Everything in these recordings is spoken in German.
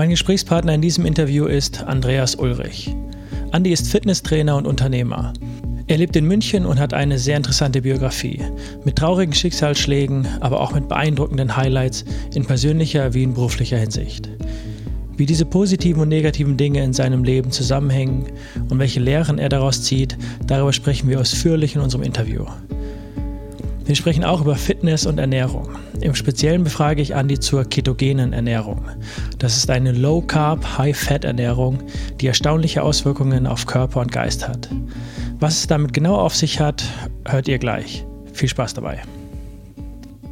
Mein Gesprächspartner in diesem Interview ist Andreas Ulrich. Andi ist Fitnesstrainer und Unternehmer. Er lebt in München und hat eine sehr interessante Biografie. Mit traurigen Schicksalsschlägen, aber auch mit beeindruckenden Highlights in persönlicher wie in beruflicher Hinsicht. Wie diese positiven und negativen Dinge in seinem Leben zusammenhängen und welche Lehren er daraus zieht, darüber sprechen wir ausführlich in unserem Interview. Wir sprechen auch über Fitness und Ernährung. Im Speziellen befrage ich Andi zur ketogenen Ernährung. Das ist eine Low-Carb, High-Fat-Ernährung, die erstaunliche Auswirkungen auf Körper und Geist hat. Was es damit genau auf sich hat, hört ihr gleich. Viel Spaß dabei.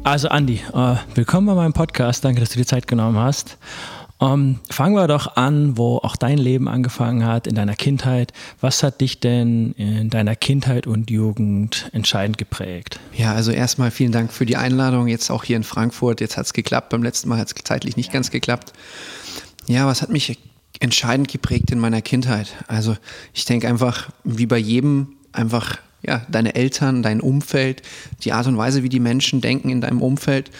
Also Andi, äh, willkommen bei meinem Podcast. Danke, dass du dir Zeit genommen hast. Um, ähm, fangen wir doch an, wo auch dein Leben angefangen hat, in deiner Kindheit. Was hat dich denn in deiner Kindheit und Jugend entscheidend geprägt? Ja, also erstmal vielen Dank für die Einladung, jetzt auch hier in Frankfurt. Jetzt hat es geklappt, beim letzten Mal hat es zeitlich nicht ganz geklappt. Ja, was hat mich entscheidend geprägt in meiner Kindheit? Also ich denke einfach, wie bei jedem, einfach ja, deine Eltern, dein Umfeld, die Art und Weise, wie die Menschen denken in deinem Umfeld.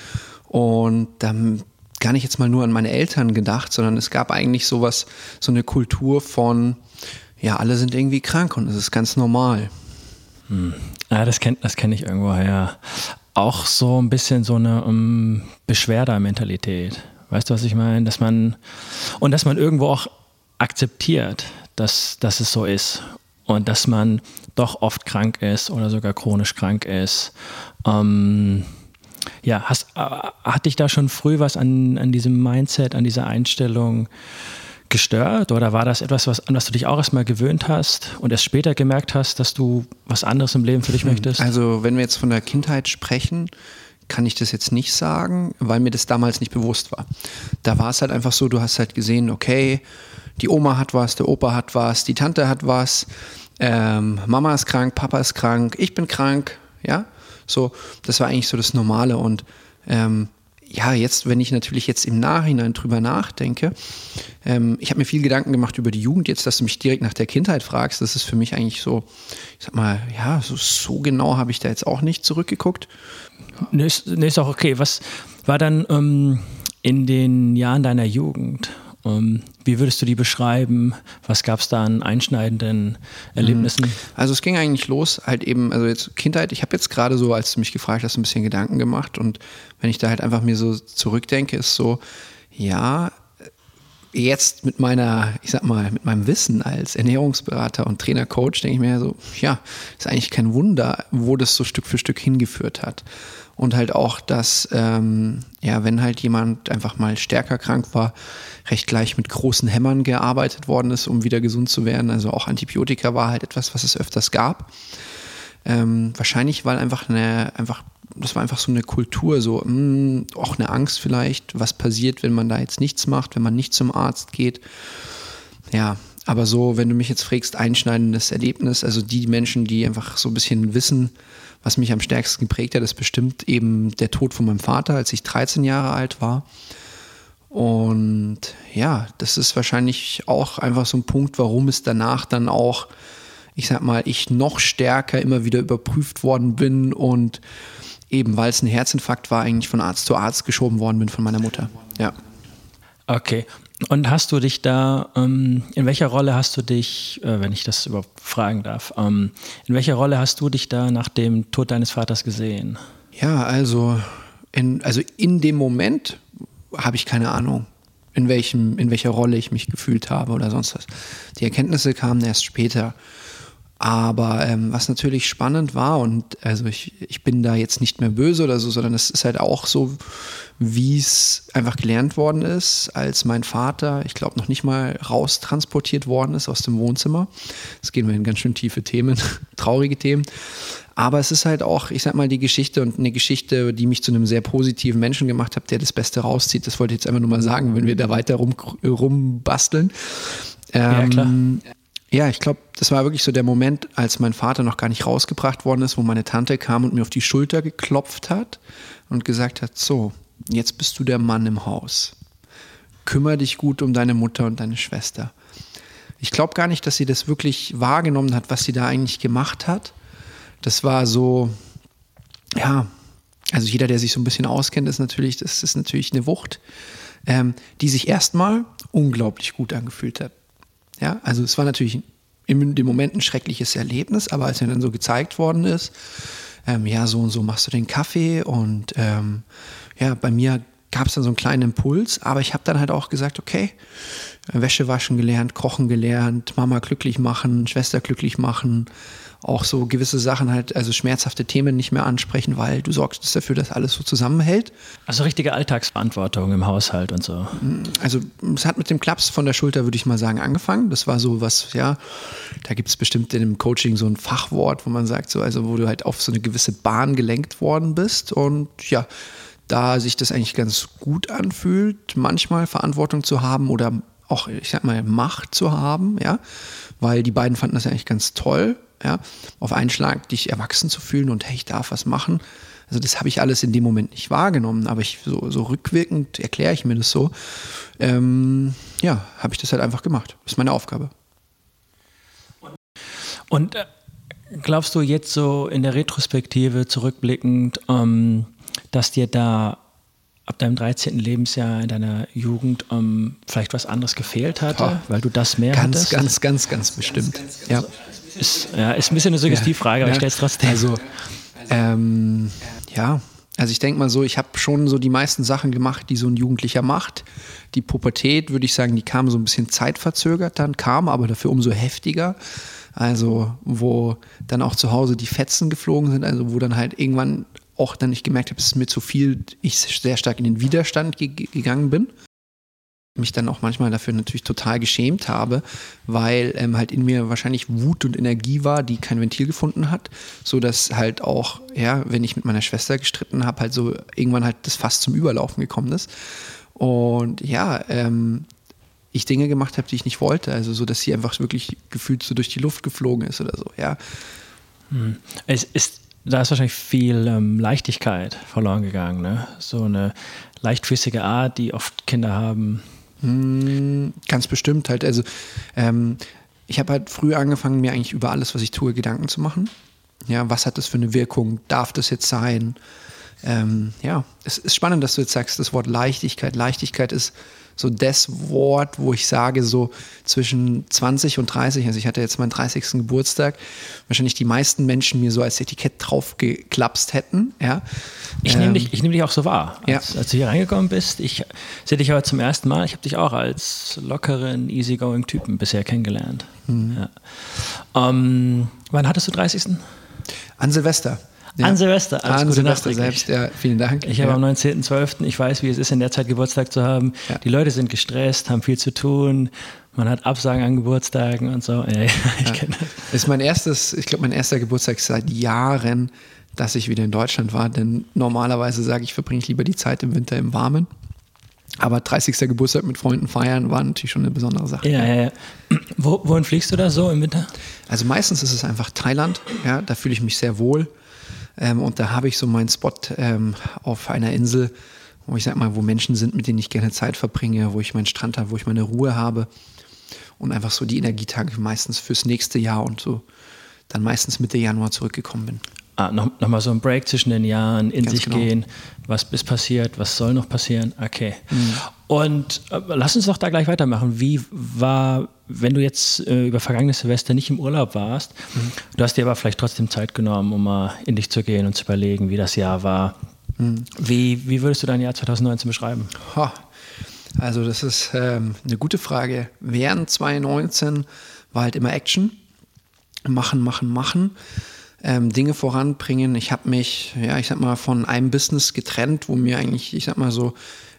Und dann gar nicht jetzt mal nur an meine Eltern gedacht, sondern es gab eigentlich sowas, so eine Kultur von, ja, alle sind irgendwie krank und es ist ganz normal. Hm. Ja, das kenne das kenn ich irgendwo her. Auch so ein bisschen so eine um, ähm, Beschwerder-Mentalität. Weißt du, was ich meine? Dass man, und dass man irgendwo auch akzeptiert, dass, dass es so ist. Und dass man doch oft krank ist oder sogar chronisch krank ist. Ähm, ja, hast, hat dich da schon früh was an, an diesem Mindset, an dieser Einstellung gestört? Oder war das etwas, was, an was du dich auch erstmal gewöhnt hast und erst später gemerkt hast, dass du was anderes im Leben für dich hm, möchtest? Also, wenn wir jetzt von der Kindheit sprechen, kann ich das jetzt nicht sagen, weil mir das damals nicht bewusst war. Da war es halt einfach so, du hast halt gesehen, okay, die Oma hat was, der Opa hat was, die Tante hat was, ähm, Mama ist krank, Papa ist krank, ich bin krank, ja. So, das war eigentlich so das Normale. Und ähm, ja, jetzt, wenn ich natürlich jetzt im Nachhinein drüber nachdenke, ähm, ich habe mir viel Gedanken gemacht über die Jugend. Jetzt, dass du mich direkt nach der Kindheit fragst, das ist für mich eigentlich so, ich sag mal, ja, so, so genau habe ich da jetzt auch nicht zurückgeguckt. Nee ist, nee, ist auch okay. Was war dann ähm, in den Jahren deiner Jugend? Ähm, wie würdest du die beschreiben? Was gab es da an einschneidenden Erlebnissen? Mhm. Also es ging eigentlich los, halt eben, also jetzt Kindheit, ich habe jetzt gerade so, als du mich gefragt hast, ein bisschen Gedanken gemacht und wenn ich da halt einfach mir so zurückdenke, ist so, ja, jetzt mit meiner, ich sag mal, mit meinem Wissen als Ernährungsberater und Trainer, Coach, denke ich mir so, ja, ist eigentlich kein Wunder, wo das so Stück für Stück hingeführt hat und halt auch, dass, ähm, ja, wenn halt jemand einfach mal stärker krank war, recht gleich mit großen Hämmern gearbeitet worden ist, um wieder gesund zu werden. Also auch Antibiotika war halt etwas, was es öfters gab. Ähm, wahrscheinlich, weil einfach eine, einfach, das war einfach so eine Kultur, so, mh, hm, auch eine Angst vielleicht, was passiert, wenn man da jetzt nichts macht, wenn man nicht zum Arzt geht. Ja, aber so, wenn du mich jetzt fragst, einschneidendes Erlebnis, also die Menschen, die einfach so ein bisschen wissen, was mich am stärksten geprägt hat, ist bestimmt eben der Tod von meinem Vater, als ich 13 Jahre alt war. Und ja, das ist wahrscheinlich auch einfach so ein Punkt, warum es danach dann auch, ich sag mal, ich noch stärker immer wieder überprüft worden bin und eben weil es ein Herzinfarkt war, eigentlich von Arzt zu Arzt geschoben worden bin von meiner Mutter. Ja. Okay. Und hast du dich da, ähm, in welcher Rolle hast du dich, äh, wenn ich das überhaupt fragen darf, ähm, in welcher Rolle hast du dich da nach dem Tod deines Vaters gesehen? Ja, also in, also in dem Moment habe ich keine Ahnung, in, welchem, in welcher Rolle ich mich gefühlt habe oder sonst was. Die Erkenntnisse kamen erst später. Aber ähm, was natürlich spannend war, und also ich, ich bin da jetzt nicht mehr böse oder so, sondern es ist halt auch so, wie es einfach gelernt worden ist, als mein Vater, ich glaube, noch nicht mal raustransportiert worden ist aus dem Wohnzimmer. Jetzt gehen wir in ganz schön tiefe Themen, traurige Themen. Aber es ist halt auch, ich sag mal, die Geschichte und eine Geschichte, die mich zu einem sehr positiven Menschen gemacht hat, der das Beste rauszieht. Das wollte ich jetzt einfach nur mal sagen, wenn wir da weiter rum, rumbasteln. Ähm, ja, klar. Ja, ich glaube, das war wirklich so der Moment, als mein Vater noch gar nicht rausgebracht worden ist, wo meine Tante kam und mir auf die Schulter geklopft hat und gesagt hat, so, jetzt bist du der Mann im Haus. Kümmer dich gut um deine Mutter und deine Schwester. Ich glaube gar nicht, dass sie das wirklich wahrgenommen hat, was sie da eigentlich gemacht hat. Das war so, ja, also jeder, der sich so ein bisschen auskennt, ist natürlich, das ist natürlich eine Wucht, ähm, die sich erstmal unglaublich gut angefühlt hat. Ja, also es war natürlich in dem Moment ein schreckliches Erlebnis, aber als er dann so gezeigt worden ist, ähm, ja, so und so machst du den Kaffee und ähm, ja, bei mir gab es dann so einen kleinen Impuls, aber ich habe dann halt auch gesagt, okay, Wäsche waschen gelernt, kochen gelernt, Mama glücklich machen, Schwester glücklich machen, auch so gewisse Sachen halt, also schmerzhafte Themen nicht mehr ansprechen, weil du sorgst dafür, dass alles so zusammenhält. Also richtige Alltagsverantwortung im Haushalt und so. Also es hat mit dem Klaps von der Schulter, würde ich mal sagen, angefangen. Das war so was, ja, da gibt es bestimmt in dem Coaching so ein Fachwort, wo man sagt, so, also wo du halt auf so eine gewisse Bahn gelenkt worden bist und ja, da sich das eigentlich ganz gut anfühlt, manchmal Verantwortung zu haben oder auch, ich sag mal, Macht zu haben, ja, weil die beiden fanden das ja eigentlich ganz toll, ja, auf einen Schlag dich erwachsen zu fühlen und hey, ich darf was machen. Also das habe ich alles in dem Moment nicht wahrgenommen, aber ich so, so rückwirkend erkläre ich mir das so. Ähm, ja, habe ich das halt einfach gemacht. Das ist meine Aufgabe. Und äh, glaubst du jetzt so in der Retrospektive zurückblickend, ähm, dass dir da ab deinem 13. Lebensjahr in deiner Jugend um, vielleicht was anderes gefehlt hatte, oh, weil du das mehr ganz, hattest? Ganz, ganz, ganz bestimmt. Ganz, ganz, ja. Ist, ja, ist ein bisschen eine Suggestivfrage, ja, aber ich stelle es trotzdem. Also, ähm, ja, also ich denke mal so, ich habe schon so die meisten Sachen gemacht, die so ein Jugendlicher macht. Die Pubertät, würde ich sagen, die kam so ein bisschen zeitverzögert dann, kam aber dafür umso heftiger. Also, wo dann auch zu Hause die Fetzen geflogen sind, also wo dann halt irgendwann auch dann ich gemerkt habe, es ist mir zu viel, ich sehr stark in den Widerstand ge gegangen bin. Mich dann auch manchmal dafür natürlich total geschämt habe, weil ähm, halt in mir wahrscheinlich Wut und Energie war, die kein Ventil gefunden hat, so dass halt auch, ja, wenn ich mit meiner Schwester gestritten habe, halt so irgendwann halt das Fass zum Überlaufen gekommen ist. Und ja, ähm, ich Dinge gemacht habe, die ich nicht wollte, also so, dass sie einfach wirklich gefühlt so durch die Luft geflogen ist oder so, ja. Hm. Es ist da ist wahrscheinlich viel ähm, Leichtigkeit verloren gegangen. Ne? So eine leichtfüßige Art, die oft Kinder haben. Hm, ganz bestimmt halt. Also ähm, ich habe halt früh angefangen, mir eigentlich über alles, was ich tue, Gedanken zu machen. Ja, was hat das für eine Wirkung? Darf das jetzt sein? Ähm, ja, es ist spannend, dass du jetzt sagst, das Wort Leichtigkeit. Leichtigkeit ist so das Wort, wo ich sage, so zwischen 20 und 30, also ich hatte jetzt meinen 30. Geburtstag, wahrscheinlich die meisten Menschen mir so als Etikett draufgeklapst hätten. Ja. Ich nehme ähm, dich, nehm dich auch so wahr. Als, ja. als, du hier reingekommen bist, ich sehe dich aber zum ersten Mal, ich habe dich auch als lockeren, easygoing Typen bisher kennengelernt. Mhm. Ja. Ähm, wann hattest du 30.? An Silvester. Ja. An Silvester. Alles An Gute Silvester selbst, ja, vielen Dank. Ich habe am 19.12., ich weiß, wie es ist, in der Zeit Geburtstag zu haben. Ja. Die Leute sind gestresst, haben viel zu tun. Man hat Absagen an Geburtstagen und so. Ja, ich kenne das. Ist mein erstes, ich glaube, mein erster Geburtstag seit Jahren, dass ich wieder in Deutschland war. Denn normalerweise sage ich, verbringe ich lieber die Zeit im Winter im Warmen. Aber 30. Geburtstag mit Freunden feiern war natürlich schon eine besondere Sache. Ja, ja, ja. Wo, wohin fliegst du da so im Winter? Also meistens ist es einfach Thailand. Ja, da fühle ich mich sehr wohl. Ähm, und da habe ich so meinen Spot ähm, auf einer Insel, wo ich sag mal, wo Menschen sind, mit denen ich gerne Zeit verbringe, wo ich meinen Strand habe, wo ich meine Ruhe habe und einfach so die Energietage meistens fürs nächste Jahr und so dann meistens Mitte Januar zurückgekommen bin. Ah, noch, noch mal so ein Break zwischen den Jahren, in Ganz sich genau. gehen, was ist passiert, was soll noch passieren, okay. Mhm. Und äh, lass uns doch da gleich weitermachen. Wie war, wenn du jetzt äh, über vergangenes Silvester nicht im Urlaub warst, mhm. du hast dir aber vielleicht trotzdem Zeit genommen, um mal in dich zu gehen und zu überlegen, wie das Jahr war. Mhm. Wie, wie würdest du dein Jahr 2019 beschreiben? Ha. Also das ist ähm, eine gute Frage. Während 2019 war halt immer Action. Machen, machen, machen ähm, Dinge voranbringen. Ich habe mich, ja, ich sag mal, von einem Business getrennt, wo mir eigentlich, ich sag mal so,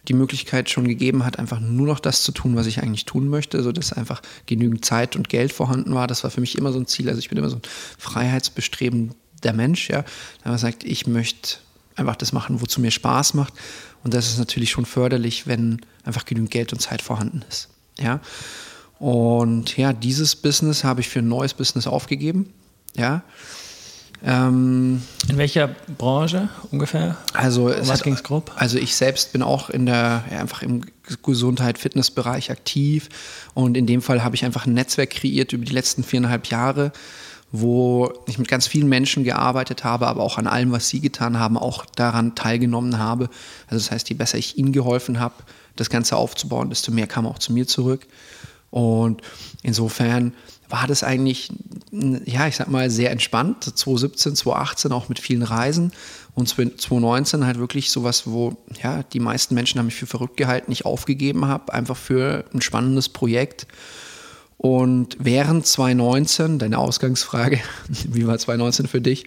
die Möglichkeit schon gegeben hat, einfach nur noch das zu tun, was ich eigentlich tun möchte, sodass einfach genügend Zeit und Geld vorhanden war. Das war für mich immer so ein Ziel. Also ich bin immer so ein freiheitsbestrebender Mensch, ja. Man sagt, ich möchte einfach das machen, wozu mir Spaß macht. Und das ist natürlich schon förderlich, wenn einfach genügend Geld und Zeit vorhanden ist. Ja. Und ja, dieses Business habe ich für ein neues Business aufgegeben. Ja. Ähm, in welcher Branche ungefähr? Also was ging es grob? Also ich selbst bin auch in der ja, einfach im Gesundheit, Fitnessbereich aktiv und in dem Fall habe ich einfach ein Netzwerk kreiert über die letzten viereinhalb Jahre, wo ich mit ganz vielen Menschen gearbeitet habe, aber auch an allem, was sie getan haben, auch daran teilgenommen habe. Also das heißt, je besser ich ihnen geholfen habe, das Ganze aufzubauen, desto mehr kam auch zu mir zurück. Und insofern war das eigentlich, ja, ich sag mal, sehr entspannt. 2017, 2018 auch mit vielen Reisen und 2019 halt wirklich sowas, wo ja, die meisten Menschen haben mich für verrückt gehalten, ich aufgegeben habe, einfach für ein spannendes Projekt. Und während 2019, deine Ausgangsfrage, wie war 2019 für dich,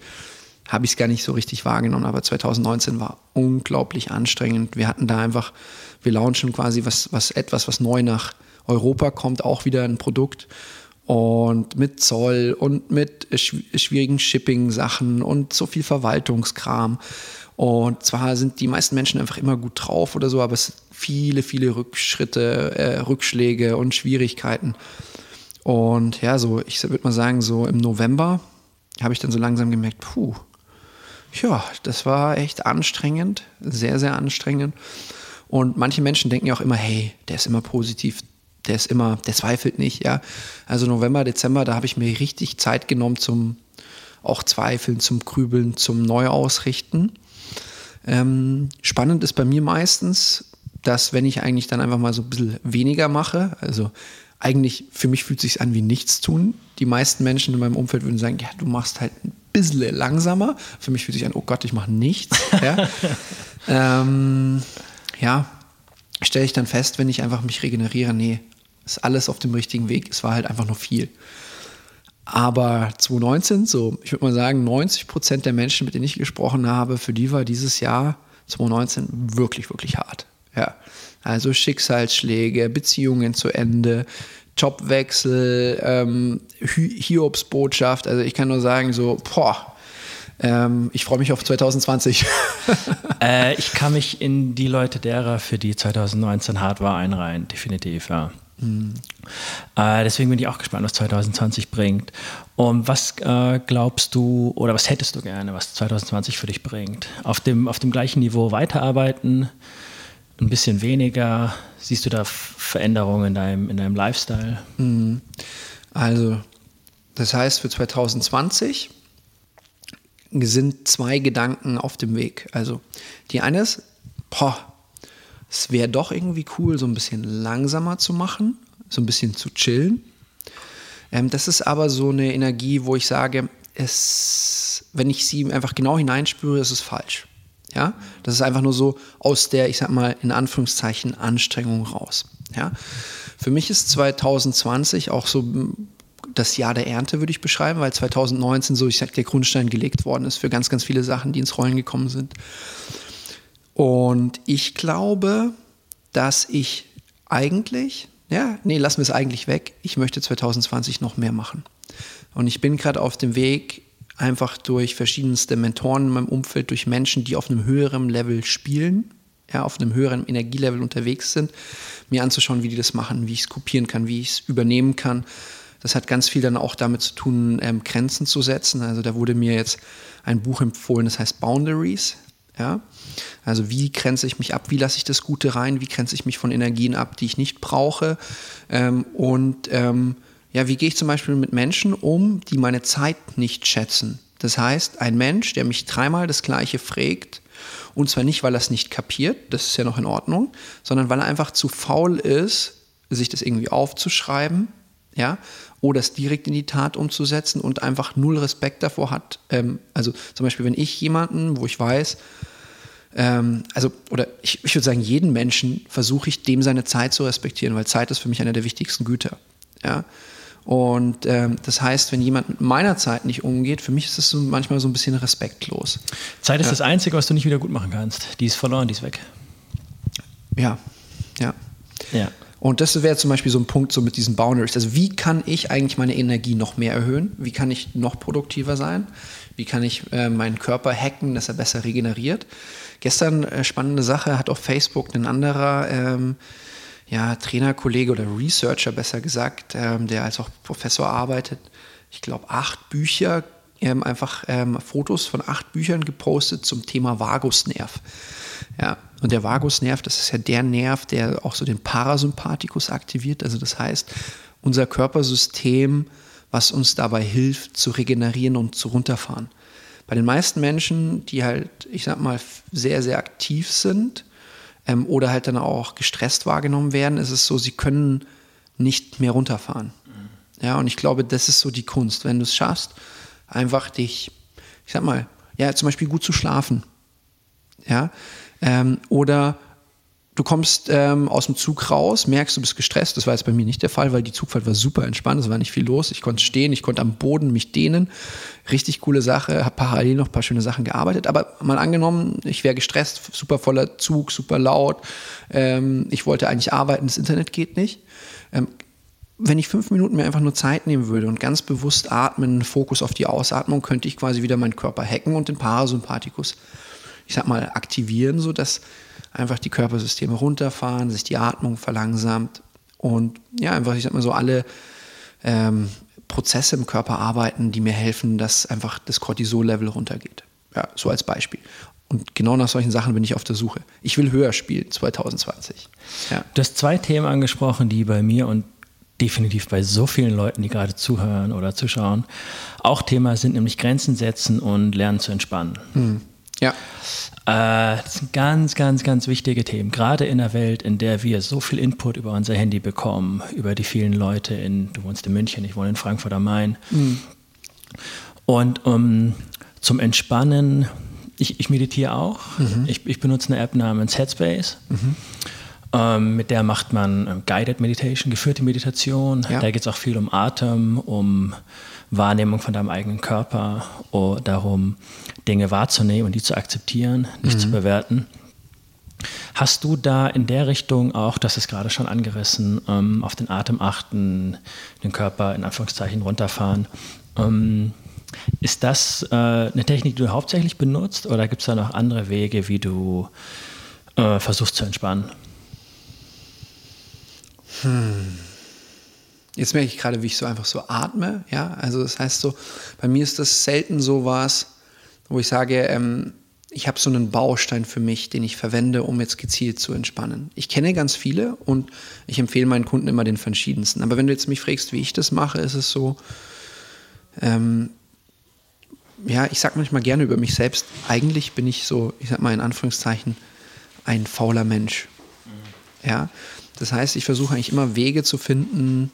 habe ich es gar nicht so richtig wahrgenommen, aber 2019 war unglaublich anstrengend. Wir hatten da einfach, wir launchen quasi was, was etwas, was neu nach Europa kommt, auch wieder ein Produkt und mit Zoll und mit schwierigen Shipping-Sachen und so viel Verwaltungskram. Und zwar sind die meisten Menschen einfach immer gut drauf oder so, aber es sind viele, viele Rückschritte, äh, Rückschläge und Schwierigkeiten. Und ja, so, ich würde mal sagen, so im November habe ich dann so langsam gemerkt, puh, ja, das war echt anstrengend, sehr, sehr anstrengend. Und manche Menschen denken ja auch immer, hey, der ist immer positiv, der ist immer, der zweifelt nicht, ja. Also November, Dezember, da habe ich mir richtig Zeit genommen zum auch Zweifeln, zum Grübeln, zum Neuausrichten. Ähm, spannend ist bei mir meistens, dass wenn ich eigentlich dann einfach mal so ein bisschen weniger mache, also eigentlich für mich fühlt es sich an wie nichts tun. Die meisten Menschen in meinem Umfeld würden sagen, ja, du machst halt ein bisschen langsamer. Für mich fühlt sich an, oh Gott, ich mache nichts. Ja, ähm, ja stelle ich dann fest, wenn ich einfach mich regeneriere, nee, ist alles auf dem richtigen Weg. Es war halt einfach nur viel. Aber 2019, so, ich würde mal sagen, 90 Prozent der Menschen, mit denen ich gesprochen habe, für die war dieses Jahr 2019 wirklich, wirklich hart. Ja. Also Schicksalsschläge, Beziehungen zu Ende, Jobwechsel, ähm, Hiobsbotschaft. Also ich kann nur sagen, so, boah, ähm, ich freue mich auf 2020. äh, ich kann mich in die Leute derer, für die 2019 hart war, einreihen, definitiv, ja. Mhm. Äh, deswegen bin ich auch gespannt, was 2020 bringt. Und was äh, glaubst du oder was hättest du gerne, was 2020 für dich bringt? Auf dem, auf dem gleichen Niveau weiterarbeiten, ein bisschen weniger? Siehst du da Veränderungen in deinem, in deinem Lifestyle? Mhm. Also, das heißt, für 2020 sind zwei Gedanken auf dem Weg. Also, die eine ist, boah, es wäre doch irgendwie cool, so ein bisschen langsamer zu machen, so ein bisschen zu chillen. Ähm, das ist aber so eine Energie, wo ich sage, es, wenn ich sie einfach genau hineinspüre, ist es falsch. Ja, das ist einfach nur so aus der, ich sag mal, in Anführungszeichen Anstrengung raus. Ja, für mich ist 2020 auch so das Jahr der Ernte, würde ich beschreiben, weil 2019 so, ich sag, der Grundstein gelegt worden ist für ganz, ganz viele Sachen, die ins Rollen gekommen sind. Und ich glaube, dass ich eigentlich, ja, nee, lassen wir es eigentlich weg. Ich möchte 2020 noch mehr machen. Und ich bin gerade auf dem Weg, einfach durch verschiedenste Mentoren in meinem Umfeld, durch Menschen, die auf einem höheren Level spielen, ja, auf einem höheren Energielevel unterwegs sind, mir anzuschauen, wie die das machen, wie ich es kopieren kann, wie ich es übernehmen kann. Das hat ganz viel dann auch damit zu tun, ähm, Grenzen zu setzen. Also da wurde mir jetzt ein Buch empfohlen, das heißt Boundaries. Ja? Also wie grenze ich mich ab, wie lasse ich das Gute rein, wie grenze ich mich von Energien ab, die ich nicht brauche ähm, und ähm, ja, wie gehe ich zum Beispiel mit Menschen um, die meine Zeit nicht schätzen. Das heißt, ein Mensch, der mich dreimal das gleiche fragt, und zwar nicht, weil er es nicht kapiert, das ist ja noch in Ordnung, sondern weil er einfach zu faul ist, sich das irgendwie aufzuschreiben, ja, oder es direkt in die Tat umzusetzen und einfach null Respekt davor hat. Ähm, also zum Beispiel, wenn ich jemanden, wo ich weiß, ähm, also, oder ich, ich würde sagen, jeden Menschen versuche ich, dem seine Zeit zu respektieren, weil Zeit ist für mich eine der wichtigsten Güter. Ja. Und ähm, das heißt, wenn jemand mit meiner Zeit nicht umgeht, für mich ist das so manchmal so ein bisschen respektlos. Zeit ist ja. das Einzige, was du nicht wieder gut machen kannst. Die ist verloren, die ist weg. Ja, ja. Ja. Und das wäre zum Beispiel so ein Punkt so mit diesen Boundaries. Also wie kann ich eigentlich meine Energie noch mehr erhöhen? Wie kann ich noch produktiver sein? Wie kann ich äh, meinen Körper hacken, dass er besser regeneriert? Gestern äh, spannende Sache hat auf Facebook ein anderer ähm, ja, Trainerkollege oder Researcher besser gesagt, ähm, der als auch Professor arbeitet, ich glaube acht Bücher, ähm, einfach ähm, Fotos von acht Büchern gepostet zum Thema Vagusnerv. Ja, und der Vagusnerv, das ist ja der Nerv, der auch so den Parasympathikus aktiviert. Also das heißt, unser Körpersystem was uns dabei hilft, zu regenerieren und zu runterfahren. Bei den meisten Menschen, die halt, ich sag mal, sehr, sehr aktiv sind ähm, oder halt dann auch gestresst wahrgenommen werden, ist es so, sie können nicht mehr runterfahren. Mhm. Ja, und ich glaube, das ist so die Kunst. Wenn du es schaffst, einfach dich, ich sag mal, ja, zum Beispiel gut zu schlafen. Ja, ähm, oder du kommst ähm, aus dem Zug raus, merkst, du bist gestresst. Das war jetzt bei mir nicht der Fall, weil die Zugfahrt war super entspannt, es war nicht viel los. Ich konnte stehen, ich konnte am Boden mich dehnen. Richtig coole Sache, habe parallel noch ein paar schöne Sachen gearbeitet. Aber mal angenommen, ich wäre gestresst, super voller Zug, super laut. Ähm, ich wollte eigentlich arbeiten, das Internet geht nicht. Ähm, wenn ich fünf Minuten mir einfach nur Zeit nehmen würde und ganz bewusst atmen, Fokus auf die Ausatmung, könnte ich quasi wieder meinen Körper hacken und den Parasympathikus, ich sag mal, aktivieren, sodass einfach die Körpersysteme runterfahren, sich die Atmung verlangsamt und ja, einfach, ich sag mal so, alle ähm, Prozesse im Körper arbeiten, die mir helfen, dass einfach das Cortisol-Level runtergeht. Ja, so als Beispiel. Und genau nach solchen Sachen bin ich auf der Suche. Ich will höher spielen 2020. Ja. Du hast zwei Themen angesprochen, die bei mir und definitiv bei so vielen Leuten, die gerade zuhören oder zuschauen, auch Thema sind, nämlich Grenzen setzen und lernen zu entspannen. Hm. Ja. Äh, das sind ganz, ganz, ganz wichtige Themen. Gerade in der Welt, in der wir so viel Input über unser Handy bekommen, über die vielen Leute in, du wohnst in München, ich wohne in Frankfurt am Main. Mhm. Und um, zum Entspannen, ich, ich meditiere auch. Mhm. Ich, ich, benutze eine App namens Headspace. Mhm. Ähm, mit der macht man ähm, Guided Meditation, geführte Meditation. Ja. Da geht es auch viel um Atem, um Wahrnehmung von deinem eigenen Körper, oh, darum, Dinge wahrzunehmen und die zu akzeptieren, nicht mhm. zu bewerten. Hast du da in der Richtung auch, das ist gerade schon angerissen, ähm, auf den Atem achten, den Körper in Anführungszeichen runterfahren? Ähm, ist das äh, eine Technik, die du hauptsächlich benutzt oder gibt es da noch andere Wege, wie du äh, versuchst zu entspannen? Hm. Jetzt merke ich gerade, wie ich so einfach so atme. Ja, also das heißt so, bei mir ist das selten so was, wo ich sage, ähm, ich habe so einen Baustein für mich, den ich verwende, um jetzt gezielt zu entspannen. Ich kenne ganz viele und ich empfehle meinen Kunden immer den verschiedensten. Aber wenn du jetzt mich fragst, wie ich das mache, ist es so, ähm, ja, ich sage manchmal gerne über mich selbst, eigentlich bin ich so, ich sag mal in Anführungszeichen, ein fauler Mensch. Mhm. Ja, das heißt, ich versuche eigentlich immer Wege zu finden,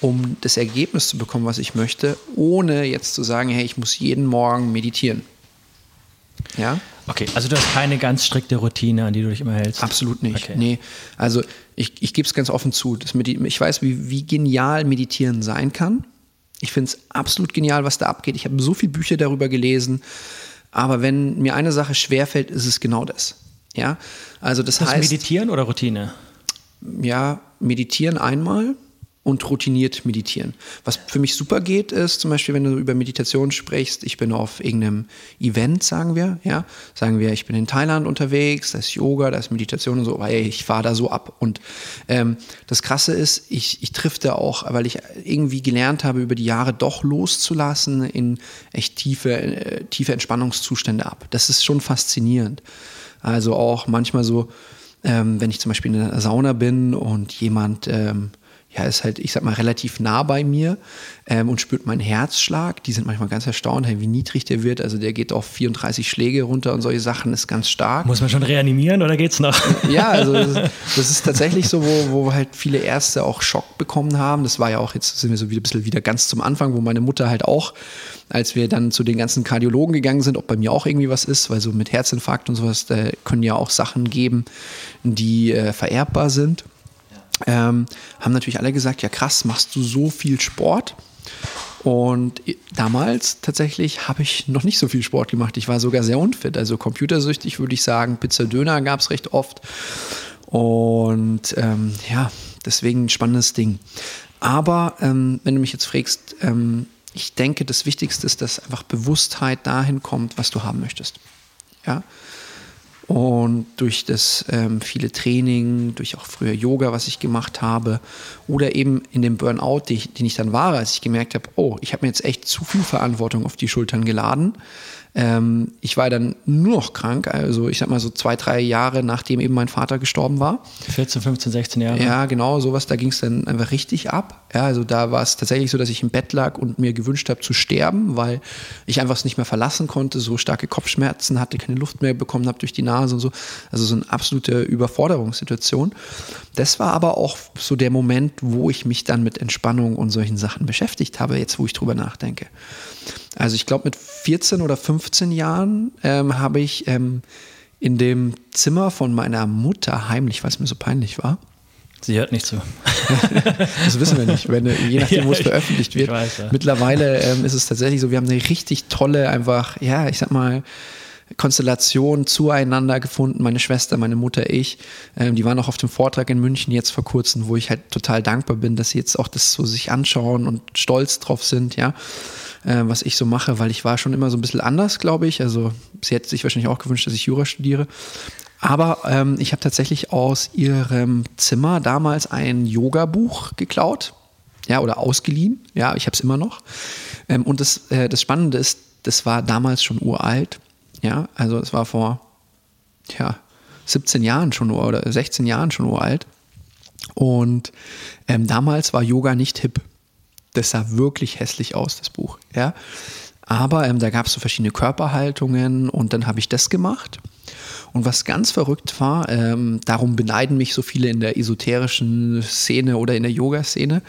um das Ergebnis zu bekommen, was ich möchte, ohne jetzt zu sagen, hey, ich muss jeden Morgen meditieren. Ja? Okay, also du hast keine ganz strikte Routine, an die du dich immer hältst? Absolut nicht. Okay. Nee, also ich, ich gebe es ganz offen zu. ich weiß, wie, wie genial Meditieren sein kann. Ich finde es absolut genial, was da abgeht. Ich habe so viele Bücher darüber gelesen. Aber wenn mir eine Sache schwerfällt, ist es genau das. Ja, also das, das heißt. Meditieren oder Routine? Ja, meditieren einmal und routiniert meditieren. Was für mich super geht, ist zum Beispiel, wenn du über Meditation sprichst, ich bin auf irgendeinem Event, sagen wir, ja, sagen wir, ich bin in Thailand unterwegs, da ist Yoga, da ist Meditation und so, weil ich fahre da so ab. Und ähm, das Krasse ist, ich, ich da auch, weil ich irgendwie gelernt habe, über die Jahre doch loszulassen in echt tiefe, äh, tiefe Entspannungszustände ab. Das ist schon faszinierend. Also auch manchmal so, ähm, wenn ich zum Beispiel in einer Sauna bin und jemand ähm, ja, ist halt, ich sag mal, relativ nah bei mir ähm, und spürt meinen Herzschlag. Die sind manchmal ganz erstaunt, wie niedrig der wird. Also der geht auf 34 Schläge runter und solche Sachen ist ganz stark. Muss man schon reanimieren oder geht's noch? Ja, also das, das ist tatsächlich so, wo, wo halt viele Ärzte auch Schock bekommen haben. Das war ja auch, jetzt sind wir so wieder ein bisschen wieder ganz zum Anfang, wo meine Mutter halt auch, als wir dann zu den ganzen Kardiologen gegangen sind, ob bei mir auch irgendwie was ist, weil so mit Herzinfarkt und sowas, da können ja auch Sachen geben, die äh, vererbbar sind ähm, haben natürlich alle gesagt, ja krass, machst du so viel Sport? Und damals tatsächlich habe ich noch nicht so viel Sport gemacht. Ich war sogar sehr unfit, also computersüchtig würde ich sagen. Pizza Döner gab es recht oft. Und ähm, ja, deswegen ein spannendes Ding. Aber ähm, wenn du mich jetzt fragst, ähm, ich denke, das Wichtigste ist, dass einfach Bewusstheit dahin kommt, was du haben möchtest. Ja. Und durch das ähm, viele Training, durch auch früher Yoga, was ich gemacht habe, oder eben in dem Burnout, den ich, den ich dann war, als ich gemerkt habe, oh, ich habe mir jetzt echt zu viel Verantwortung auf die Schultern geladen, ähm, ich war dann nur noch krank, also ich sag mal so zwei, drei Jahre nachdem eben mein Vater gestorben war. 14, 15, 16 Jahre. Ja, genau, sowas, da ging es dann einfach richtig ab. Ja, also da war es tatsächlich so, dass ich im Bett lag und mir gewünscht habe zu sterben, weil ich einfach es nicht mehr verlassen konnte, so starke Kopfschmerzen hatte, keine Luft mehr bekommen habe durch die Nase und so. Also so eine absolute Überforderungssituation. Das war aber auch so der Moment, wo ich mich dann mit Entspannung und solchen Sachen beschäftigt habe, jetzt wo ich drüber nachdenke. Also ich glaube, mit 14 oder 15 Jahren ähm, habe ich ähm, in dem Zimmer von meiner Mutter heimlich, weil es mir so peinlich war. Sie hört nicht zu. das wissen wir nicht, wenn, je nachdem, ja, wo es veröffentlicht wird. Weiß, ja. Mittlerweile ähm, ist es tatsächlich so, wir haben eine richtig tolle, einfach, ja, ich sag mal, Konstellation zueinander gefunden, meine Schwester, meine Mutter, ich. Ähm, die waren auch auf dem Vortrag in München jetzt vor kurzem, wo ich halt total dankbar bin, dass sie jetzt auch das so sich anschauen und stolz drauf sind, ja äh, was ich so mache, weil ich war schon immer so ein bisschen anders, glaube ich. Also sie hätte sich wahrscheinlich auch gewünscht, dass ich Jura studiere. Aber ähm, ich habe tatsächlich aus ihrem Zimmer damals ein Yoga-Buch geklaut, ja, oder ausgeliehen. Ja, ich habe es immer noch. Ähm, und das, äh, das Spannende ist, das war damals schon uralt. Ja, also es war vor, ja, 17 Jahren schon oder 16 Jahren schon uralt. Und ähm, damals war Yoga nicht hip das sah wirklich hässlich aus, das Buch. Ja? Aber ähm, da gab es so verschiedene Körperhaltungen und dann habe ich das gemacht. Und was ganz verrückt war, ähm, darum beneiden mich so viele in der esoterischen Szene oder in der Yoga-Szene.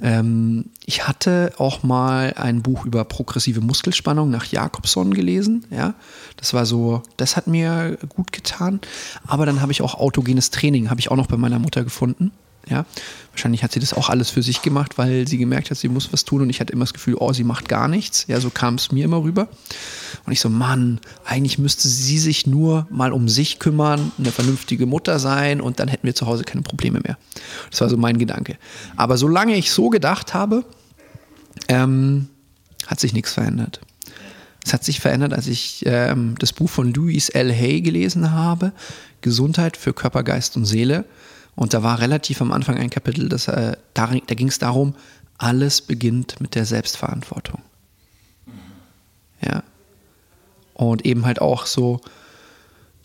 Ähm, ich hatte auch mal ein Buch über progressive Muskelspannung nach Jakobson gelesen. Ja, das war so, das hat mir gut getan. Aber dann habe ich auch autogenes Training, habe ich auch noch bei meiner Mutter gefunden. Ja, wahrscheinlich hat sie das auch alles für sich gemacht, weil sie gemerkt hat, sie muss was tun und ich hatte immer das Gefühl, oh, sie macht gar nichts. Ja, so kam es mir immer rüber. Und ich so, Mann, eigentlich müsste sie sich nur mal um sich kümmern, eine vernünftige Mutter sein und dann hätten wir zu Hause keine Probleme mehr. Das war so mein Gedanke. Aber solange ich so gedacht habe, ähm, hat sich nichts verändert. Es hat sich verändert, als ich ähm, das Buch von Louis L. Hay gelesen habe, Gesundheit für Körper, Geist und Seele. Und da war relativ am Anfang ein Kapitel, das, äh, da, da ging es darum, alles beginnt mit der Selbstverantwortung. Ja. Und eben halt auch so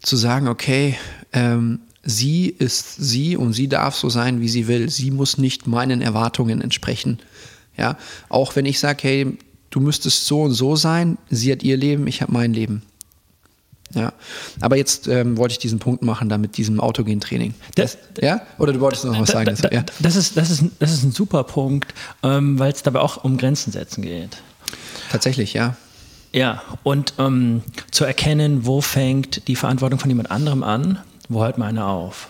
zu sagen, okay, ähm, sie ist sie und sie darf so sein, wie sie will. Sie muss nicht meinen Erwartungen entsprechen. Ja, auch wenn ich sage, hey, du müsstest so und so sein, sie hat ihr Leben, ich habe mein Leben. Ja, aber jetzt ähm, wollte ich diesen Punkt machen, da mit diesem Autogen-Training. ja? Oder du wolltest noch was sagen? Da, da, ja. das, ist, das, ist, das ist ein super Punkt, ähm, weil es dabei auch um Grenzen setzen geht. Tatsächlich, ja. Ja, und ähm, zu erkennen, wo fängt die Verantwortung von jemand anderem an, wo hört meine auf?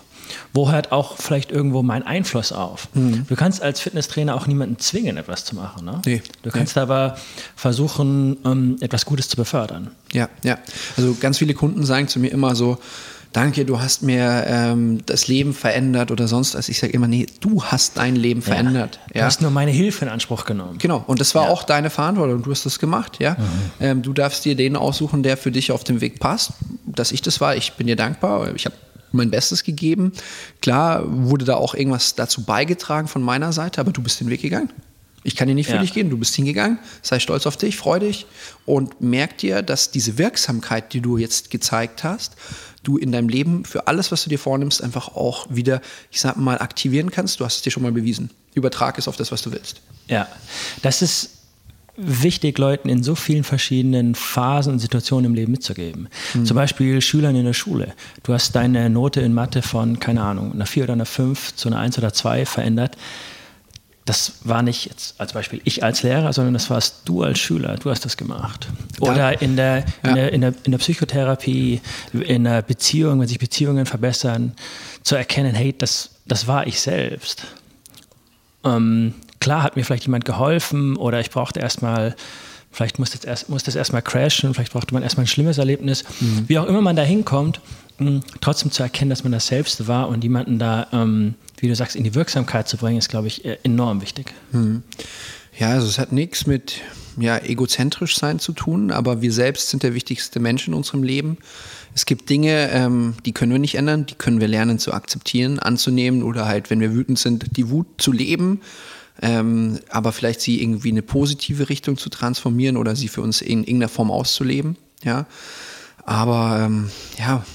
Wo hört auch vielleicht irgendwo mein Einfluss auf? Mhm. Du kannst als Fitnesstrainer auch niemanden zwingen, etwas zu machen. Ne? Nee, du kannst nee. aber versuchen, ähm, etwas Gutes zu befördern. Ja, ja. Also ganz viele Kunden sagen zu mir immer so, danke, du hast mir ähm, das Leben verändert oder sonst was. Ich sage immer, nee, du hast dein Leben verändert. Ja. Du hast nur meine Hilfe in Anspruch genommen. Genau, und das war ja. auch deine Verantwortung. Du hast das gemacht, ja. Mhm. Ähm, du darfst dir den aussuchen, der für dich auf dem Weg passt. Dass ich das war, ich bin dir dankbar. Ich habe mein Bestes gegeben. Klar wurde da auch irgendwas dazu beigetragen von meiner Seite, aber du bist den Weg gegangen. Ich kann dir nicht für ja. dich gehen, du bist hingegangen, sei stolz auf dich, freu dich und merk dir, dass diese Wirksamkeit, die du jetzt gezeigt hast, du in deinem Leben für alles, was du dir vornimmst, einfach auch wieder, ich sag mal, aktivieren kannst. Du hast es dir schon mal bewiesen. Übertrag es auf das, was du willst. Ja, das ist wichtig, Leuten in so vielen verschiedenen Phasen und Situationen im Leben mitzugeben. Mhm. Zum Beispiel Schülern in der Schule. Du hast deine Note in Mathe von, keine Ahnung, einer 4 oder einer 5 zu einer 1 oder 2 verändert. Das war nicht jetzt als Beispiel ich als Lehrer, sondern das warst du als Schüler. Du hast das gemacht. Oder in der, in, der, in, der, in der Psychotherapie, in der Beziehung, wenn sich Beziehungen verbessern, zu erkennen, hey, das, das war ich selbst. Ähm, klar hat mir vielleicht jemand geholfen oder ich brauchte erstmal, vielleicht musste das, erst, musste das erstmal crashen, vielleicht brauchte man erstmal ein schlimmes Erlebnis. Mhm. Wie auch immer man da hinkommt, trotzdem zu erkennen, dass man das selbst war und jemanden da, ähm, wie du sagst, in die Wirksamkeit zu bringen, ist, glaube ich, e-, enorm wichtig. Mhm. Ja, also es hat nichts mit ja, egozentrisch sein zu tun, aber wir selbst sind der wichtigste Mensch in unserem Leben. Es gibt Dinge, ähm, die können wir nicht ändern, die können wir lernen zu akzeptieren, anzunehmen oder halt, wenn wir wütend sind, die Wut zu leben, ähm, aber vielleicht sie irgendwie in eine positive Richtung zu transformieren oder sie für uns in irgendeiner Form auszuleben. Ja, aber ähm, ja,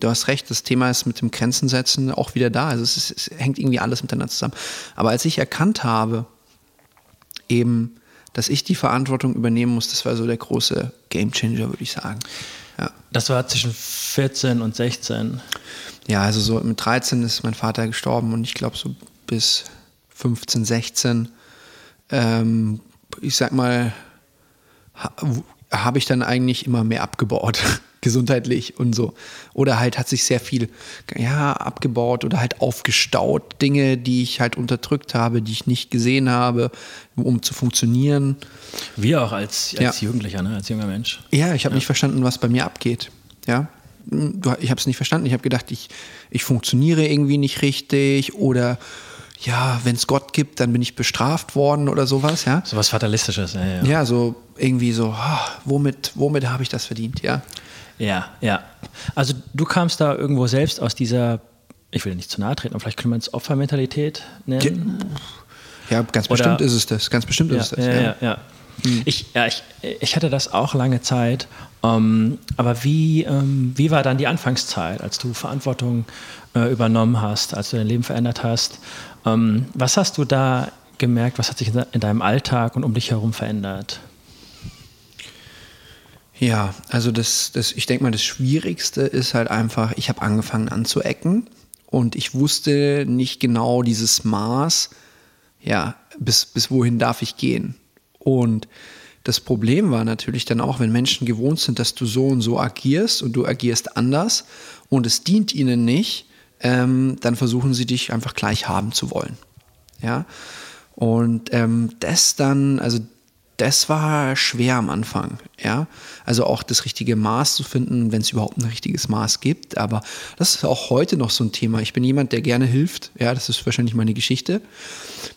du hast recht, das Thema ist mit dem Grenzen setzen auch wieder da. Also es, ist, es hängt irgendwie alles miteinander zusammen. Aber als ich erkannt habe, eben, dass ich die Verantwortung übernehmen muss, das war so der große Gamechanger, würde ich sagen. Ja. Das war zwischen 14 und 16. Ja, also so mit 13 ist mein Vater gestorben und ich glaube so bis 15, 16, ähm, ich sag mal, ha, habe ich dann eigentlich immer mehr abgebaut gesundheitlich und so. Oder halt hat sich sehr viel ja, abgebaut oder halt aufgestaut. Dinge, die ich halt unterdrückt habe, die ich nicht gesehen habe, um zu funktionieren. Wie auch als, als ja. Jugendlicher, ne? als junger Mensch. Ja, ich habe ja. nicht verstanden, was bei mir abgeht. Ja. Ich habe es nicht verstanden. Ich habe gedacht, ich, ich funktioniere irgendwie nicht richtig oder ja, wenn es Gott gibt, dann bin ich bestraft worden oder sowas, ja. So was Fatalistisches, ja. Ja, ja so irgendwie so, oh, womit, womit habe ich das verdient, ja. Ja, ja. Also du kamst da irgendwo selbst aus dieser, ich will nicht zu nahe treten, aber vielleicht könnte man es Opfermentalität nennen. Ja, ganz Oder, bestimmt ist es das. Ganz bestimmt ja, ist es das. Ja, ja, ja. Hm. Ich, ja, ich, ich hatte das auch lange Zeit. Ähm, aber wie, ähm, wie war dann die Anfangszeit, als du Verantwortung äh, übernommen hast, als du dein Leben verändert hast? Ähm, was hast du da gemerkt? Was hat sich in, in deinem Alltag und um dich herum verändert? Ja, also das, das, ich denke mal, das Schwierigste ist halt einfach, ich habe angefangen anzuecken und ich wusste nicht genau dieses Maß, ja, bis, bis wohin darf ich gehen. Und das Problem war natürlich dann auch, wenn Menschen gewohnt sind, dass du so und so agierst und du agierst anders und es dient ihnen nicht, ähm, dann versuchen sie dich einfach gleich haben zu wollen. Ja. Und ähm, das dann, also das war schwer am Anfang, ja. Also auch das richtige Maß zu finden, wenn es überhaupt ein richtiges Maß gibt. Aber das ist auch heute noch so ein Thema. Ich bin jemand, der gerne hilft. Ja, das ist wahrscheinlich meine Geschichte.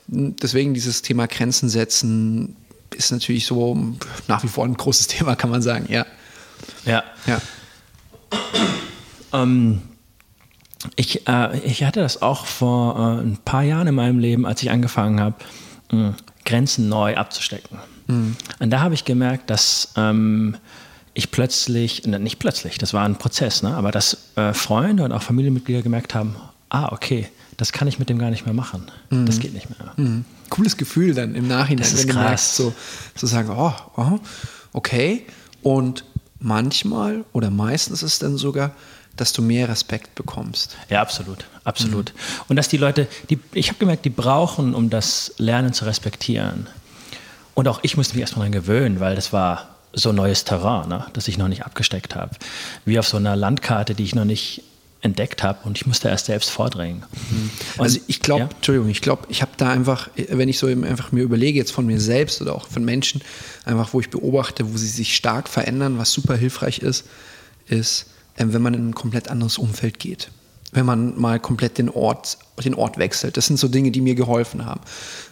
Deswegen dieses Thema Grenzen setzen ist natürlich so nach wie vor ein großes Thema, kann man sagen, ja. Ja. Ja. Ähm, ich, äh, ich hatte das auch vor äh, ein paar Jahren in meinem Leben, als ich angefangen habe, Grenzen neu abzustecken. Mhm. Und da habe ich gemerkt, dass ähm, ich plötzlich, nicht plötzlich, das war ein Prozess, ne, aber dass äh, Freunde und auch Familienmitglieder gemerkt haben, ah, okay, das kann ich mit dem gar nicht mehr machen. Mhm. Das geht nicht mehr. Mhm. Cooles Gefühl dann im Nachhinein, das ist wenn krass. du merkst, so zu sagen, oh, oh, okay. Und manchmal oder meistens ist es dann sogar, dass du mehr Respekt bekommst. Ja, absolut, absolut. Mhm. Und dass die Leute, die, ich habe gemerkt, die brauchen, um das Lernen zu respektieren. Und auch ich musste mich erstmal daran gewöhnen, weil das war so neues Terrain, ne, das ich noch nicht abgesteckt habe. Wie auf so einer Landkarte, die ich noch nicht entdeckt habe und ich musste erst selbst vordringen. Mhm. Also ich glaube, ja? Entschuldigung, ich glaube, ich habe da einfach, wenn ich so einfach mir überlege, jetzt von mir selbst oder auch von Menschen, einfach wo ich beobachte, wo sie sich stark verändern, was super hilfreich ist, ist, ähm, wenn man in ein komplett anderes Umfeld geht. Wenn man mal komplett den Ort, den Ort wechselt. Das sind so Dinge, die mir geholfen haben.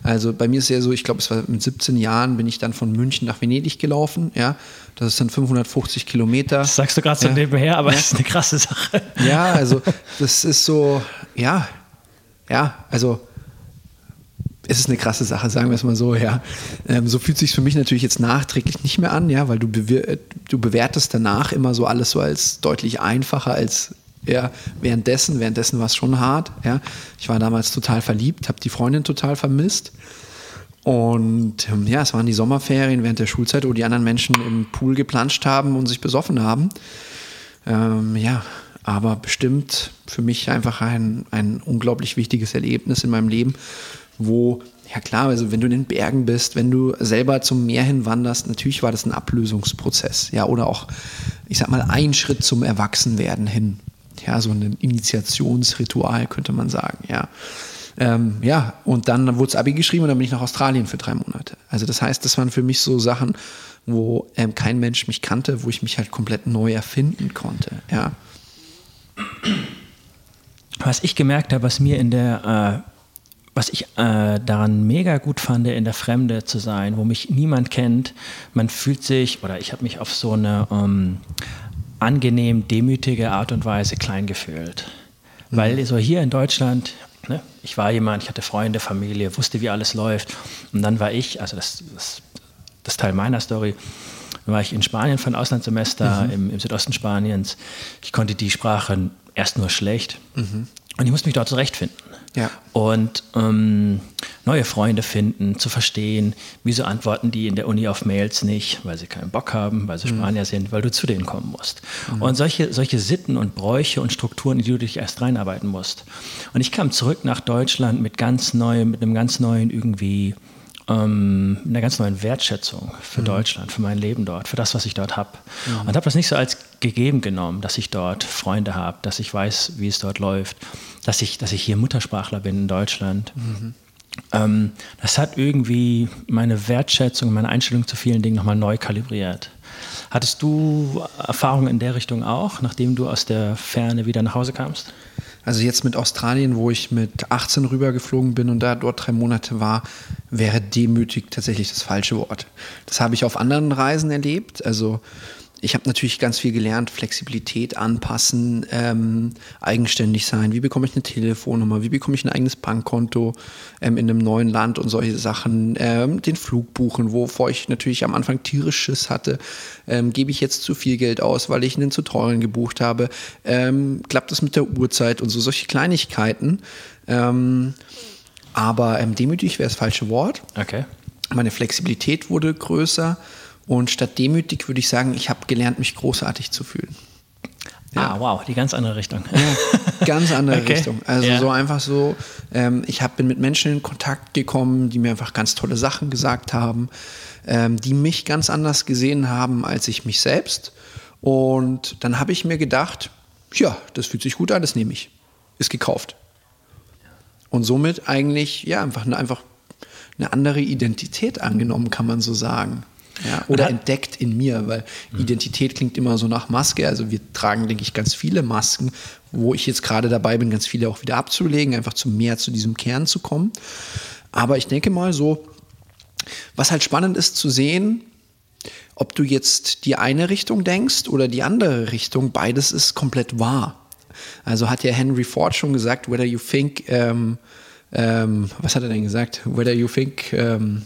Also bei mir ist es ja so, ich glaube, es war mit 17 Jahren bin ich dann von München nach Venedig gelaufen. Ja, das sind 550 Kilometer. Das sagst du gerade so nebenher, aber ja. das ist eine krasse Sache. Ja, also das ist so, ja, ja, also es ist eine krasse Sache, sagen wir es mal so, ja. Ähm, so fühlt sich für mich natürlich jetzt nachträglich nicht mehr an, ja, weil du, du bewertest danach immer so alles so als deutlich einfacher als ja, währenddessen. Währenddessen war es schon hart, ja. Ich war damals total verliebt, habe die Freundin total vermisst. Und ähm, ja, es waren die Sommerferien während der Schulzeit, wo die anderen Menschen im Pool geplanscht haben und sich besoffen haben. Ähm, ja, aber bestimmt für mich einfach ein, ein unglaublich wichtiges Erlebnis in meinem Leben, wo, ja klar, also wenn du in den Bergen bist, wenn du selber zum Meer hin wanderst, natürlich war das ein Ablösungsprozess, ja, oder auch, ich sag mal, ein Schritt zum Erwachsenwerden hin. Ja, so ein Initiationsritual könnte man sagen, ja. Ähm, ja, und dann wurde es Abi geschrieben und dann bin ich nach Australien für drei Monate. Also das heißt, das waren für mich so Sachen, wo ähm, kein Mensch mich kannte, wo ich mich halt komplett neu erfinden konnte, ja. Was ich gemerkt habe, was mir in der äh was ich äh, daran mega gut fand, in der Fremde zu sein, wo mich niemand kennt. Man fühlt sich, oder ich habe mich auf so eine ähm, angenehm demütige Art und Weise klein gefühlt. Mhm. Weil so hier in Deutschland, ne, ich war jemand, ich hatte Freunde, Familie, wusste, wie alles läuft. Und dann war ich, also das, das, das Teil meiner Story, war ich in Spanien für ein Auslandssemester mhm. im, im, Südosten Spaniens. Ich konnte die Sprache erst nur schlecht. Mhm. Und ich musste mich dort zurechtfinden. Ja. Und ähm, neue Freunde finden, zu verstehen, wieso antworten die in der Uni auf Mails nicht, weil sie keinen Bock haben, weil sie mhm. Spanier sind, weil du zu denen kommen musst. Mhm. Und solche, solche Sitten und Bräuche und Strukturen, in die du dich erst reinarbeiten musst. Und ich kam zurück nach Deutschland mit ganz neuem, mit einem ganz neuen irgendwie ähm, einer ganz neuen Wertschätzung für mhm. Deutschland, für mein Leben dort, für das, was ich dort habe. Mhm. Und habe das nicht so als gegeben genommen, dass ich dort Freunde habe, dass ich weiß, wie es dort läuft, dass ich, dass ich hier Muttersprachler bin in Deutschland. Mhm. Ähm, das hat irgendwie meine Wertschätzung, meine Einstellung zu vielen Dingen nochmal neu kalibriert. Hattest du Erfahrungen in der Richtung auch, nachdem du aus der Ferne wieder nach Hause kamst? Also jetzt mit Australien, wo ich mit 18 rübergeflogen bin und da dort drei Monate war, wäre demütig tatsächlich das falsche Wort. Das habe ich auf anderen Reisen erlebt. Also ich habe natürlich ganz viel gelernt, Flexibilität anpassen, ähm, eigenständig sein. Wie bekomme ich eine Telefonnummer? Wie bekomme ich ein eigenes Bankkonto ähm, in einem neuen Land und solche Sachen? Ähm, den Flug buchen, wovor ich natürlich am Anfang tierisches hatte. Ähm, gebe ich jetzt zu viel Geld aus, weil ich einen zu teuren gebucht habe? Ähm, klappt das mit der Uhrzeit und so solche Kleinigkeiten? Ähm, aber demütig wäre das falsche Wort. Okay. Meine Flexibilität wurde größer. Und statt demütig würde ich sagen, ich habe gelernt, mich großartig zu fühlen. Ja. Ah, wow, die ganz andere Richtung. Ja, ganz andere okay. Richtung. Also ja. so einfach so, ähm, ich hab, bin mit Menschen in Kontakt gekommen, die mir einfach ganz tolle Sachen gesagt haben, ähm, die mich ganz anders gesehen haben als ich mich selbst. Und dann habe ich mir gedacht, ja, das fühlt sich gut an, das nehme ich. Ist gekauft. Und somit eigentlich, ja, einfach, einfach eine andere Identität angenommen, kann man so sagen. Ja, oder hat, entdeckt in mir, weil mhm. Identität klingt immer so nach Maske. Also wir tragen, denke ich, ganz viele Masken, wo ich jetzt gerade dabei bin, ganz viele auch wieder abzulegen, einfach zu mehr zu diesem Kern zu kommen. Aber ich denke mal so, was halt spannend ist zu sehen, ob du jetzt die eine Richtung denkst oder die andere Richtung, beides ist komplett wahr. Also hat ja Henry Ford schon gesagt, whether you think, ähm, ähm, was hat er denn gesagt? Whether you think, ähm,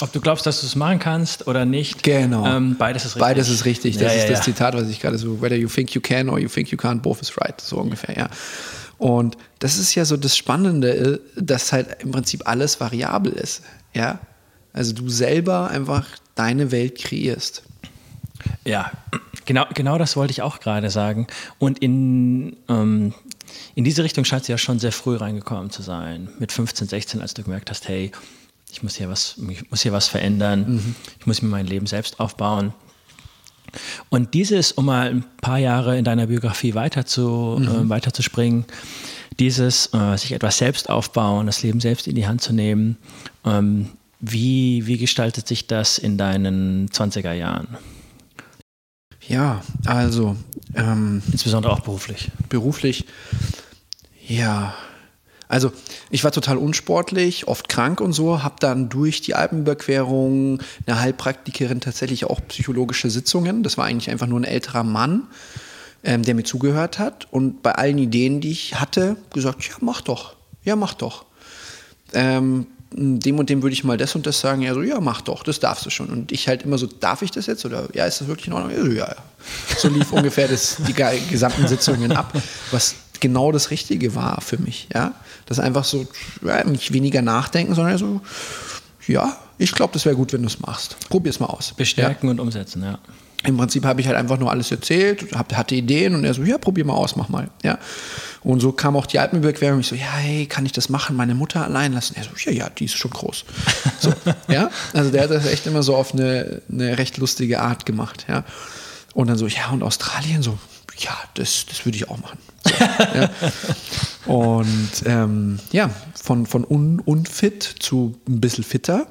ob du glaubst, dass du es machen kannst oder nicht. Genau. Ähm, beides ist richtig. Beides ist richtig. Das ja, ist ja, das ja. Zitat, was ich gerade so, whether you think you can or you think you can't, both is right. So ungefähr, ja. Und das ist ja so das Spannende, dass halt im Prinzip alles variabel ist. Ja. Also du selber einfach deine Welt kreierst. Ja, genau, genau das wollte ich auch gerade sagen. Und in, ähm, in diese Richtung scheint es ja schon sehr früh reingekommen zu sein. Mit 15, 16, als du gemerkt hast, hey, ich muss hier was, ich muss hier was verändern, mhm. ich muss mir mein Leben selbst aufbauen. Und dieses, um mal ein paar Jahre in deiner Biografie weiter zu, mhm. äh, weiterzuspringen, dieses äh, sich etwas selbst aufbauen, das Leben selbst in die Hand zu nehmen, ähm, wie, wie gestaltet sich das in deinen 20er Jahren? Ja, also. Ähm, Insbesondere auch beruflich. Beruflich, ja, also ich war total unsportlich, oft krank und so, habe dann durch die Alpenüberquerung eine Heilpraktikerin tatsächlich auch psychologische Sitzungen. Das war eigentlich einfach nur ein älterer Mann, ähm, der mir zugehört hat und bei allen Ideen, die ich hatte, gesagt, ja mach doch, ja mach doch. Ähm, dem und dem würde ich mal das und das sagen, ja so, ja, mach doch, das darfst du schon. Und ich halt immer so, darf ich das jetzt? Oder ja, ist das wirklich in Ordnung? Ja, ja. So lief ungefähr das, die gesamten Sitzungen ab, was genau das Richtige war für mich. Ja? Das einfach so, ja, nicht weniger nachdenken, sondern so, ja, ich glaube, das wäre gut, wenn du es machst. Probier es mal aus. Bestärken ja. und umsetzen, ja. Im Prinzip habe ich halt einfach nur alles erzählt, hab, hatte Ideen und er so, ja, probier mal aus, mach mal. Ja. Und so kam auch die Alpenüberquerung. Ich so, ja, hey, kann ich das machen, meine Mutter allein lassen? Er so, ja, ja, die ist schon groß. So, ja, also der hat das echt immer so auf eine, eine recht lustige Art gemacht, ja. Und dann so, ja, und Australien so, ja, das, das würde ich auch machen. Ja. Und ähm, ja, von, von un, unfit zu ein bisschen fitter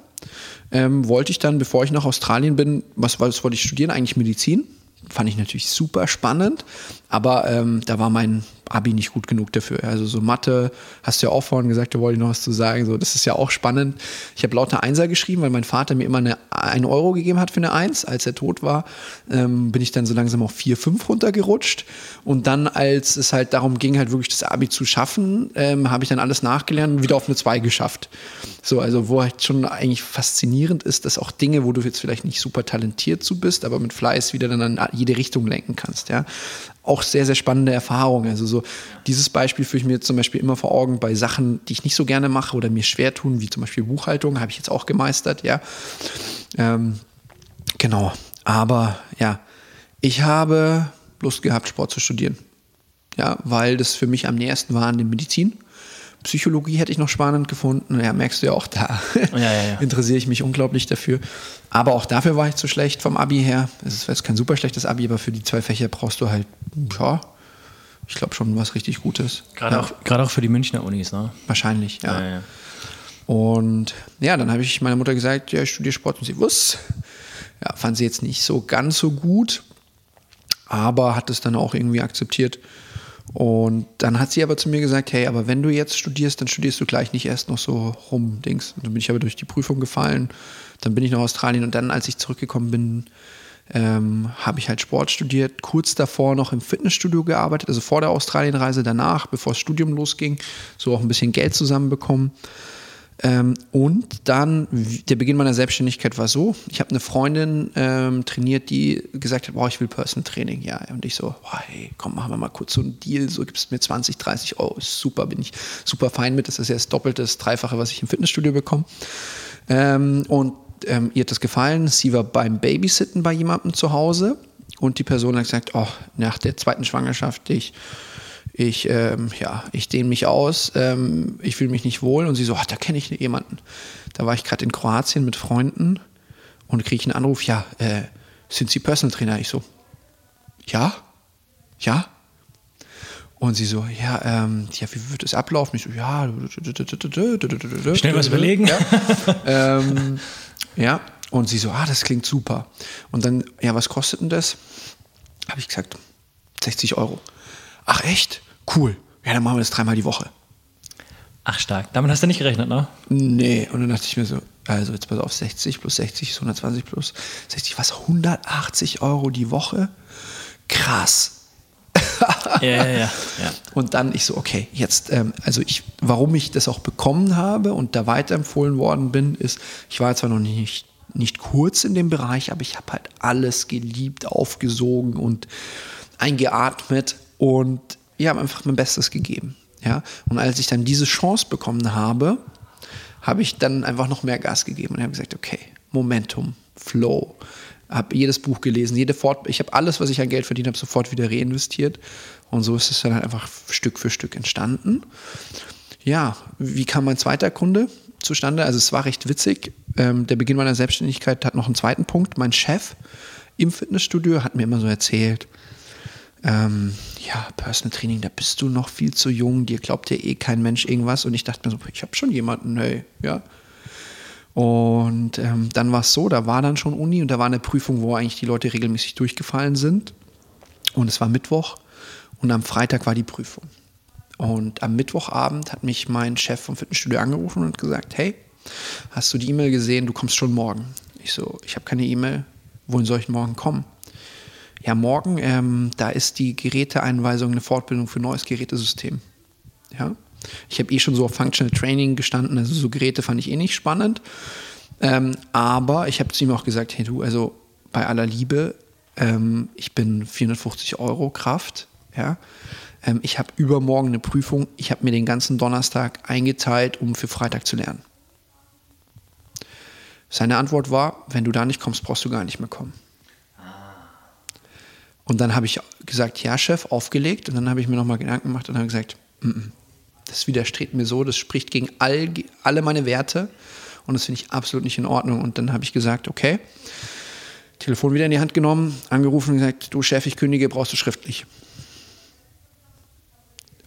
ähm, wollte ich dann, bevor ich nach Australien bin, was, was wollte ich studieren? Eigentlich Medizin. Fand ich natürlich super spannend, aber ähm, da war mein Abi nicht gut genug dafür. Also so Mathe, hast du ja auch vorhin gesagt, da wollte ich noch was zu sagen. So, das ist ja auch spannend. Ich habe lauter Einser geschrieben, weil mein Vater mir immer eine, einen Euro gegeben hat für eine Eins. Als er tot war, ähm, bin ich dann so langsam auf vier, fünf runtergerutscht. Und dann, als es halt darum ging, halt wirklich das Abi zu schaffen, ähm, habe ich dann alles nachgelernt und wieder auf eine Zwei geschafft. So, also wo halt schon eigentlich faszinierend ist, dass auch Dinge, wo du jetzt vielleicht nicht super talentiert zu bist, aber mit Fleiß wieder dann in jede Richtung lenken kannst, ja auch sehr, sehr spannende Erfahrungen. Also so dieses Beispiel führe ich mir zum Beispiel immer vor Augen bei Sachen, die ich nicht so gerne mache oder mir schwer tun, wie zum Beispiel Buchhaltung, habe ich jetzt auch gemeistert, ja. Ähm, genau. Aber ja, ich habe Lust gehabt, Sport zu studieren. Ja, weil das für mich am nächsten war an der Medizin. Psychologie hätte ich noch spannend gefunden. Ja, merkst du ja auch, da ja, ja, ja. interessiere ich mich unglaublich dafür. Aber auch dafür war ich zu schlecht vom Abi her. Es ist jetzt kein super schlechtes Abi, aber für die zwei Fächer brauchst du halt, ja, ich glaube schon was richtig Gutes. Gerade auch, gerade auch für die Münchner Unis, ne? Wahrscheinlich, ja. Und ja, dann habe ich meiner Mutter gesagt, ja, ich studiere Sport und sie wusste. Ja, fand sie jetzt nicht so ganz so gut, aber hat es dann auch irgendwie akzeptiert. Und dann hat sie aber zu mir gesagt, hey, aber wenn du jetzt studierst, dann studierst du gleich nicht erst noch so rum, Dings. Und dann bin ich aber durch die Prüfung gefallen. Dann bin ich nach Australien und dann, als ich zurückgekommen bin, ähm, habe ich halt Sport studiert, kurz davor noch im Fitnessstudio gearbeitet, also vor der Australienreise, danach, bevor das Studium losging, so auch ein bisschen Geld zusammenbekommen. Ähm, und dann, der Beginn meiner Selbstständigkeit war so, ich habe eine Freundin ähm, trainiert, die gesagt hat, boah, ich will Personal Training, ja. Und ich so, boah, hey, komm, machen wir mal kurz so einen Deal, so gibst mir 20, 30 Euro, super, bin ich super fein mit, das ist ja das Doppelte, das Dreifache, was ich im Fitnessstudio bekomme. Ähm, und ähm, ihr hat das gefallen, sie war beim Babysitten bei jemandem zu Hause und die Person hat gesagt, oh, nach der zweiten Schwangerschaft, ich ich, ähm, ja, ich dehne mich aus, ähm, ich fühle mich nicht wohl. Und sie so, ach, da kenne ich jemanden. Da war ich gerade in Kroatien mit Freunden und kriege einen Anruf, ja, äh, sind Sie Personal Trainer? Ich so, ja, ja. Und sie so, ja, ähm, ja, wie wird es ablaufen? Ich so, ja, schnell was überlegen. Ja. ähm, ja. Und sie so, ah, das klingt super. Und dann, ja, was kostet denn das? Habe ich gesagt, 60 Euro. Ach echt? Cool, ja, dann machen wir das dreimal die Woche. Ach stark, damit hast du nicht gerechnet, ne? Nee, und dann dachte ich mir so, also jetzt pass auf, 60 plus 60 ist 120 plus 60, was, 180 Euro die Woche? Krass. ja, ja, ja, ja. Und dann ich so, okay, jetzt, ähm, also ich, warum ich das auch bekommen habe und da weiterempfohlen worden bin, ist, ich war zwar noch nicht, nicht kurz in dem Bereich, aber ich habe halt alles geliebt, aufgesogen und eingeatmet und ich habe einfach mein Bestes gegeben. Ja? Und als ich dann diese Chance bekommen habe, habe ich dann einfach noch mehr Gas gegeben und habe gesagt, okay, Momentum, Flow. Habe jedes Buch gelesen, jede Fort ich habe alles, was ich an Geld verdient habe, sofort wieder reinvestiert. Und so ist es dann halt einfach Stück für Stück entstanden. Ja, wie kam mein zweiter Kunde zustande? Also es war recht witzig. Ähm, der Beginn meiner Selbstständigkeit hat noch einen zweiten Punkt. Mein Chef im Fitnessstudio hat mir immer so erzählt, ähm, ja, Personal Training, da bist du noch viel zu jung, dir glaubt ja eh kein Mensch irgendwas. Und ich dachte mir so, ich habe schon jemanden, hey, ja. Und ähm, dann war es so, da war dann schon Uni und da war eine Prüfung, wo eigentlich die Leute regelmäßig durchgefallen sind. Und es war Mittwoch und am Freitag war die Prüfung. Und am Mittwochabend hat mich mein Chef vom Fitnessstudio angerufen und gesagt, hey, hast du die E-Mail gesehen, du kommst schon morgen. Ich so, ich habe keine E-Mail, wohin soll ich morgen kommen? Ja, morgen, ähm, da ist die Geräteeinweisung eine Fortbildung für neues Gerätesystem. Ja. Ich habe eh schon so auf Functional Training gestanden, also so Geräte fand ich eh nicht spannend. Ähm, aber ich habe zu ihm auch gesagt, hey du, also bei aller Liebe, ähm, ich bin 450 Euro Kraft, ja. Ähm, ich habe übermorgen eine Prüfung, ich habe mir den ganzen Donnerstag eingeteilt, um für Freitag zu lernen. Seine Antwort war, wenn du da nicht kommst, brauchst du gar nicht mehr kommen. Und dann habe ich gesagt, ja, Chef, aufgelegt. Und dann habe ich mir nochmal Gedanken gemacht und habe gesagt, mm -mm, das widerstrebt mir so, das spricht gegen all, alle meine Werte und das finde ich absolut nicht in Ordnung. Und dann habe ich gesagt, okay, Telefon wieder in die Hand genommen, angerufen und gesagt, du Chef, ich kündige, brauchst du schriftlich.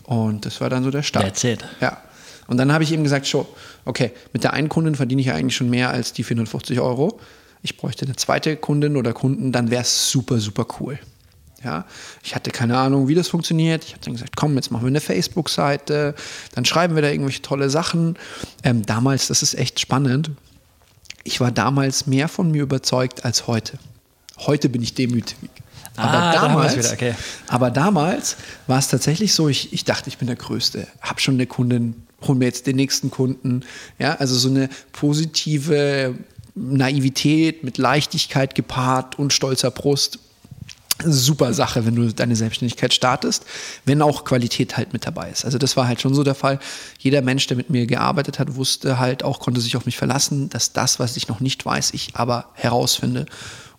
Und das war dann so der Start. That's it. Ja. Und dann habe ich ihm gesagt, schon, okay, mit der einen Kundin verdiene ich eigentlich schon mehr als die 450 Euro. Ich bräuchte eine zweite Kundin oder Kunden, dann wäre es super, super cool. Ja, ich hatte keine Ahnung, wie das funktioniert. Ich habe dann gesagt, komm, jetzt machen wir eine Facebook-Seite, dann schreiben wir da irgendwelche tolle Sachen. Ähm, damals, das ist echt spannend. Ich war damals mehr von mir überzeugt als heute. Heute bin ich demütig. Aber, Ah, haben wir's damals, wieder, okay. aber damals war es tatsächlich so, ich, ich dachte, ich bin der Größte, habe schon eine Kundin, hol mir jetzt den nächsten Kunden. Ja, also so eine positive Naivität mit Leichtigkeit gepaart und stolzer Brust. Super Sache, wenn du deine Selbstständigkeit startest, wenn auch Qualität halt mit dabei ist. Also das war halt schon so der Fall. Jeder Mensch, der mit mir gearbeitet hat, wusste halt auch, konnte sich auf mich verlassen, dass das, was ich noch nicht weiß, ich aber herausfinde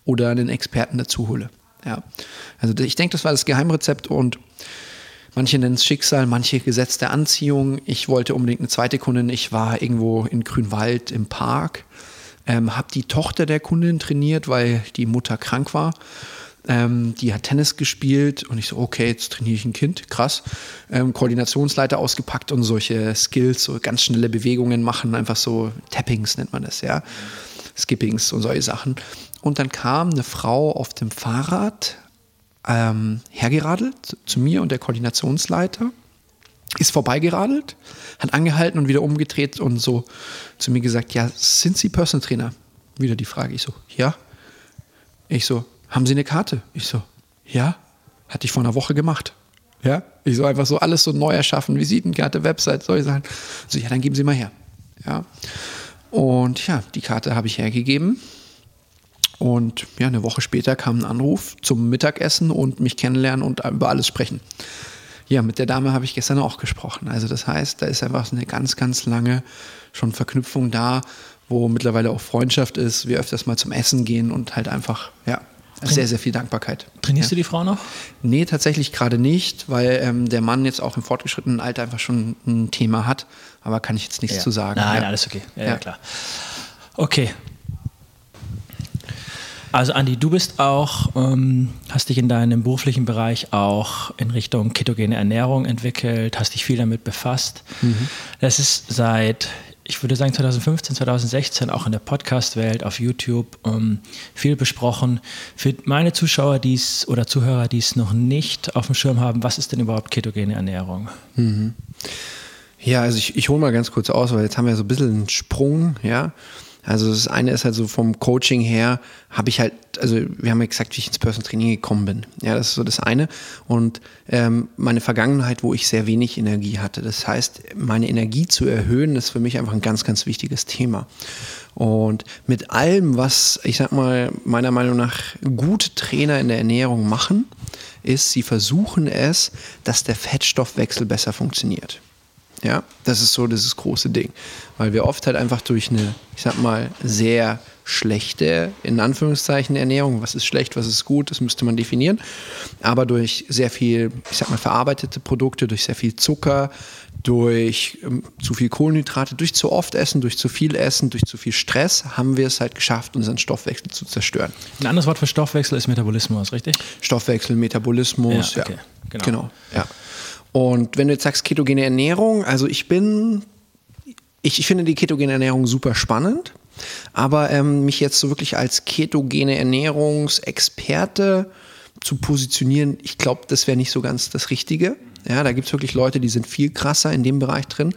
oder einen Experten dazu hole. Ja. Also ich denke, das war das Geheimrezept und Manche nennen es Schicksal, manche Gesetz der Anziehung. Ich wollte unbedingt eine zweite Kundin. Ich war irgendwo in Grünwald im Park, ähm, habe die Tochter der Kundin trainiert, weil die Mutter krank war. Ähm, die hat Tennis gespielt und ich so, okay, jetzt trainiere ich ein Kind, krass. Ähm, Koordinationsleiter ausgepackt und solche Skills, so ganz schnelle Bewegungen machen, einfach so Tappings nennt man das, ja. Skippings und solche Sachen. Und dann kam eine Frau auf dem Fahrrad ähm, hergeradelt zu, mir und der Koordinationsleiter, ist vorbeigeradelt, hat angehalten und wieder umgedreht und so zu mir gesagt, ja, sind Sie Personal Trainer? Wieder die Frage, ich so, ja. Ich so, haben Sie eine Karte? Ich so, ja. Hatte ich vor einer Woche gemacht. Ja. Ich so einfach so alles so neu erschaffen, Visitenkarte, Website, solche Sachen. So, ja, dann geben Sie mal her. Ja. Und ja, die Karte habe ich hergegeben. Und ja, eine Woche später kam ein Anruf zum Mittagessen und mich kennenlernen und über alles sprechen. Ja, mit der Dame habe ich gestern auch gesprochen. Also das heißt, da ist einfach eine ganz, ganz lange schon Verknüpfung da, wo mittlerweile auch Freundschaft ist, wir öfters mal zum Essen gehen und halt einfach, ja, sehr, sehr viel Dankbarkeit. Trainierst ja. du die Frau noch? Nee, tatsächlich gerade nicht, weil ähm, der Mann jetzt auch im fortgeschrittenen Alter einfach schon ein Thema hat. Aber kann ich jetzt nichts Ja. zu sagen. Nein, ja. alles okay. Ja, ja. Klar. Okay. Also Andi, du bist auch, ähm, hast dich in deinem beruflichen Bereich auch in Richtung ketogene Ernährung entwickelt, hast dich viel damit befasst. Das ist seit, ich würde sagen 2015, 2016 auch in der Podcast-Welt auf YouTube ähm, viel besprochen. Für meine Zuschauer, die es oder Zuhörer, die es noch nicht auf dem Schirm haben, was ist denn überhaupt ketogene Ernährung? Ja, also ich, ich hole mal ganz kurz aus, weil jetzt haben wir so ein bisschen einen Sprung, ja. Also das eine ist halt so vom Coaching her, habe ich halt, also wir haben ja gesagt, wie ich ins Personal Training gekommen bin. Ja, das ist so das eine. Und ähm, meine Vergangenheit, wo ich sehr wenig Energie hatte. Das heißt, meine Energie zu erhöhen, ist für mich einfach ein ganz, ganz wichtiges Thema. Und mit allem, was, ich sag mal, meiner Meinung nach gute Trainer in der Ernährung machen, ist, sie versuchen es, dass der Fettstoffwechsel besser funktioniert. Ja, das ist so dieses große Ding. Weil wir oft halt einfach durch eine, ich sag mal, sehr schlechte, in Anführungszeichen, Ernährung, was ist schlecht, was ist gut, das müsste man definieren, aber durch sehr viel, ich sag mal, verarbeitete Produkte, durch sehr viel Zucker, durch ähm, zu viel Kohlenhydrate, durch zu oft Essen, durch zu viel Essen, durch zu viel Stress, haben wir es halt geschafft, unseren Stoffwechsel zu zerstören. Ein anderes Wort für Stoffwechsel ist Metabolismus, richtig? Stoffwechsel, Metabolismus, Ja, ja, okay, genau. genau. ja. Und wenn du jetzt sagst ketogene Ernährung, also ich bin, ich, ich finde die ketogene Ernährung super spannend, aber ähm, mich jetzt so wirklich als ketogene Ernährungsexperte zu positionieren, ich glaube, das wäre nicht so ganz das Richtige. Ja, da gibt es wirklich Leute, die sind viel krasser in dem Bereich drin.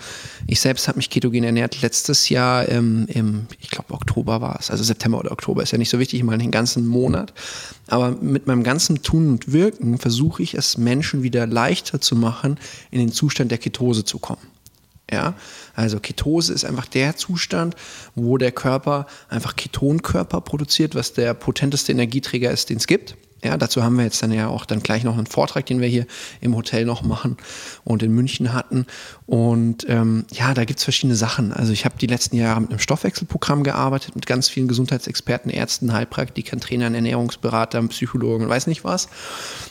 Ich selbst habe mich ketogen ernährt letztes Jahr im, im ich glaube, Oktober war es. Also September oder Oktober ist ja nicht so wichtig, ich meine den ganzen Monat. Aber mit meinem ganzen Tun und Wirken versuche ich es Menschen wieder leichter zu machen, in den Zustand der Ketose zu kommen. Ja, also Ketose ist einfach der Zustand, wo der Körper einfach Ketonkörper produziert, was der potenteste Energieträger ist, den es gibt. Ja, dazu haben wir jetzt dann ja auch dann gleich noch einen Vortrag, den wir hier im Hotel noch machen und in München hatten. Und ähm, ja, da gibt es verschiedene Sachen. Also ich habe die letzten Jahre mit einem Stoffwechselprogramm gearbeitet, mit ganz vielen Gesundheitsexperten, Ärzten, Heilpraktikern, Trainern, Ernährungsberatern, Psychologen, weiß nicht was,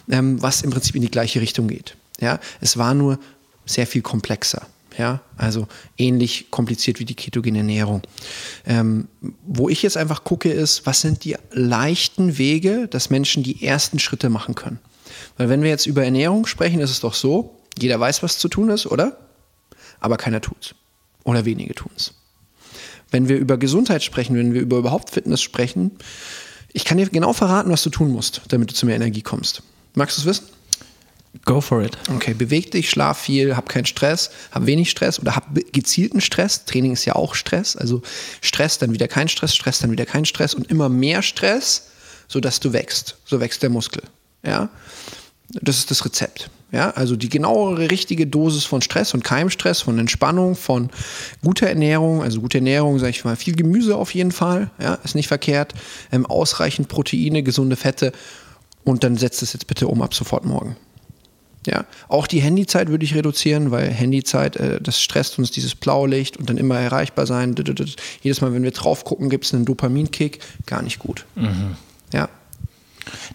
ähm, was im Prinzip in die gleiche Richtung geht. Ja, es war nur sehr viel komplexer. Ja, also ähnlich kompliziert wie die ketogene Ernährung. Ähm, wo ich jetzt einfach gucke, ist, was sind die leichten Wege, dass Menschen die ersten Schritte machen können. Weil wenn wir jetzt über Ernährung sprechen, ist es doch so, jeder weiß, was zu tun ist, oder? Aber keiner tut's. Oder wenige tun's. Wenn wir über Gesundheit sprechen, wenn wir über überhaupt Fitness sprechen, ich kann dir genau verraten, was du tun musst, damit du zu mehr Energie kommst. Magst du es wissen? Go for it. Okay, beweg dich, schlaf viel, hab keinen Stress, hab wenig Stress oder hab gezielten Stress. Training ist ja auch Stress. Also Stress, dann wieder kein Stress, Stress, dann wieder kein Stress und immer mehr Stress, sodass du wächst. So wächst der Muskel. Ja, das ist das Rezept. Ja, also die genauere, richtige Dosis von Stress und Keimstress, von Entspannung, von guter Ernährung, also gute Ernährung, sage ich mal, viel Gemüse auf jeden Fall, ja, ist nicht verkehrt, ähm, ausreichend Proteine, gesunde Fette und dann setzt es jetzt bitte um ab sofort morgen. Ja, auch die Handyzeit würde ich reduzieren, weil Handyzeit, äh, das stresst uns, dieses Blaulicht und dann immer erreichbar sein. Jedes Mal, wenn wir drauf gucken, gibt es einen Dopaminkick. Gar nicht gut. Mhm. Ja.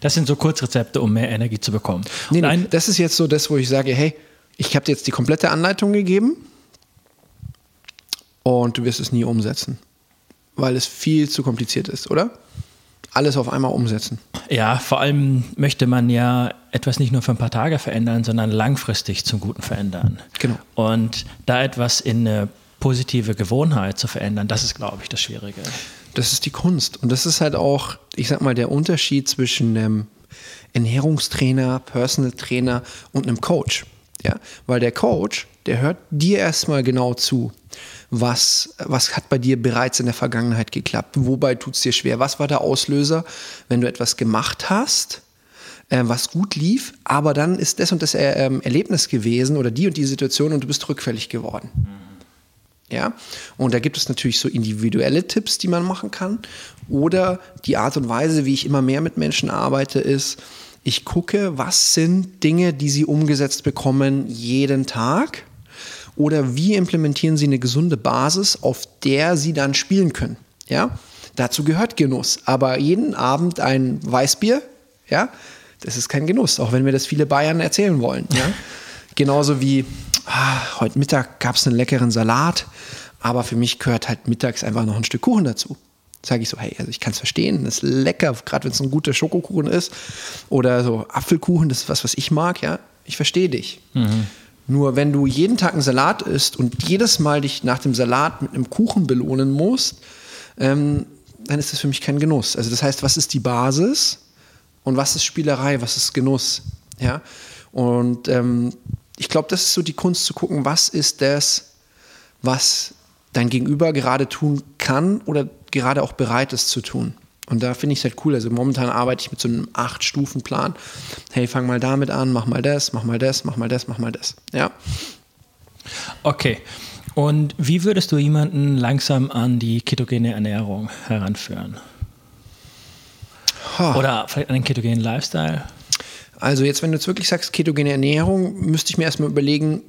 Das sind so Kurzrezepte, um mehr Energie zu bekommen. Nee, nee, das ist jetzt so das, wo ich sage, hey, ich habe dir jetzt die komplette Anleitung gegeben und du wirst es nie umsetzen, weil es viel zu kompliziert ist, oder? alles auf einmal umsetzen. Ja, vor allem möchte man ja etwas nicht nur für ein paar Tage verändern, sondern langfristig zum Guten verändern. Genau. Und da etwas in eine positive Gewohnheit zu verändern, das ist, glaube ich, das Schwierige. Das ist die Kunst. Und das ist halt auch, ich sag mal, der Unterschied zwischen einem Ernährungstrainer, Personal Trainer und einem Coach. Ja, weil der Coach, der hört dir erstmal genau zu was, was hat bei dir bereits in der Vergangenheit geklappt? Wobei tut es dir schwer? Was war der Auslöser, wenn du etwas gemacht hast? Äh, was gut lief, aber dann ist das und das äh, ähm, Erlebnis gewesen oder die und die Situation und du bist rückfällig geworden. Mhm. Ja, und da gibt es natürlich so individuelle Tipps, die man machen kann. Oder die Art und Weise, wie ich immer mehr mit Menschen arbeite, ist, ich gucke, was sind Dinge, die sie umgesetzt bekommen jeden Tag oder wie implementieren Sie eine gesunde Basis, auf der Sie dann spielen können? Ja, dazu gehört Genuss. Aber jeden Abend ein Weißbier, ja, das ist kein Genuss, auch wenn mir das viele Bayern erzählen wollen. Ja? Genauso wie ah, heute Mittag gab es einen leckeren Salat, aber für mich gehört halt mittags einfach noch ein Stück Kuchen dazu. Sage ich so, hey, also ich kann es verstehen, das ist lecker, gerade wenn es ein guter Schokokuchen ist oder so Apfelkuchen, das ist was, was ich mag, ja. Ich verstehe dich. Mhm. Nur wenn du jeden Tag einen Salat isst und jedes Mal dich nach dem Salat mit einem Kuchen belohnen musst, ähm, dann ist das für mich kein Genuss. Also das heißt, was ist die Basis und was ist Spielerei, was ist Genuss? Ja? Und ähm, ich glaube, das ist so die Kunst zu gucken, was ist das, was dein Gegenüber gerade tun kann oder gerade auch bereit ist zu tun. Und da finde ich es halt cool. Also momentan arbeite ich mit so einem Acht-Stufen-Plan. Hey, fang mal damit an, mach mal das, mach mal das, mach mal das, mach mal das. Ja. Okay. Und wie würdest du jemanden langsam an die ketogene Ernährung heranführen? Oder vielleicht an den ketogenen Lifestyle? Also jetzt, wenn du jetzt wirklich sagst, ketogene Ernährung, müsste ich mir erstmal überlegen,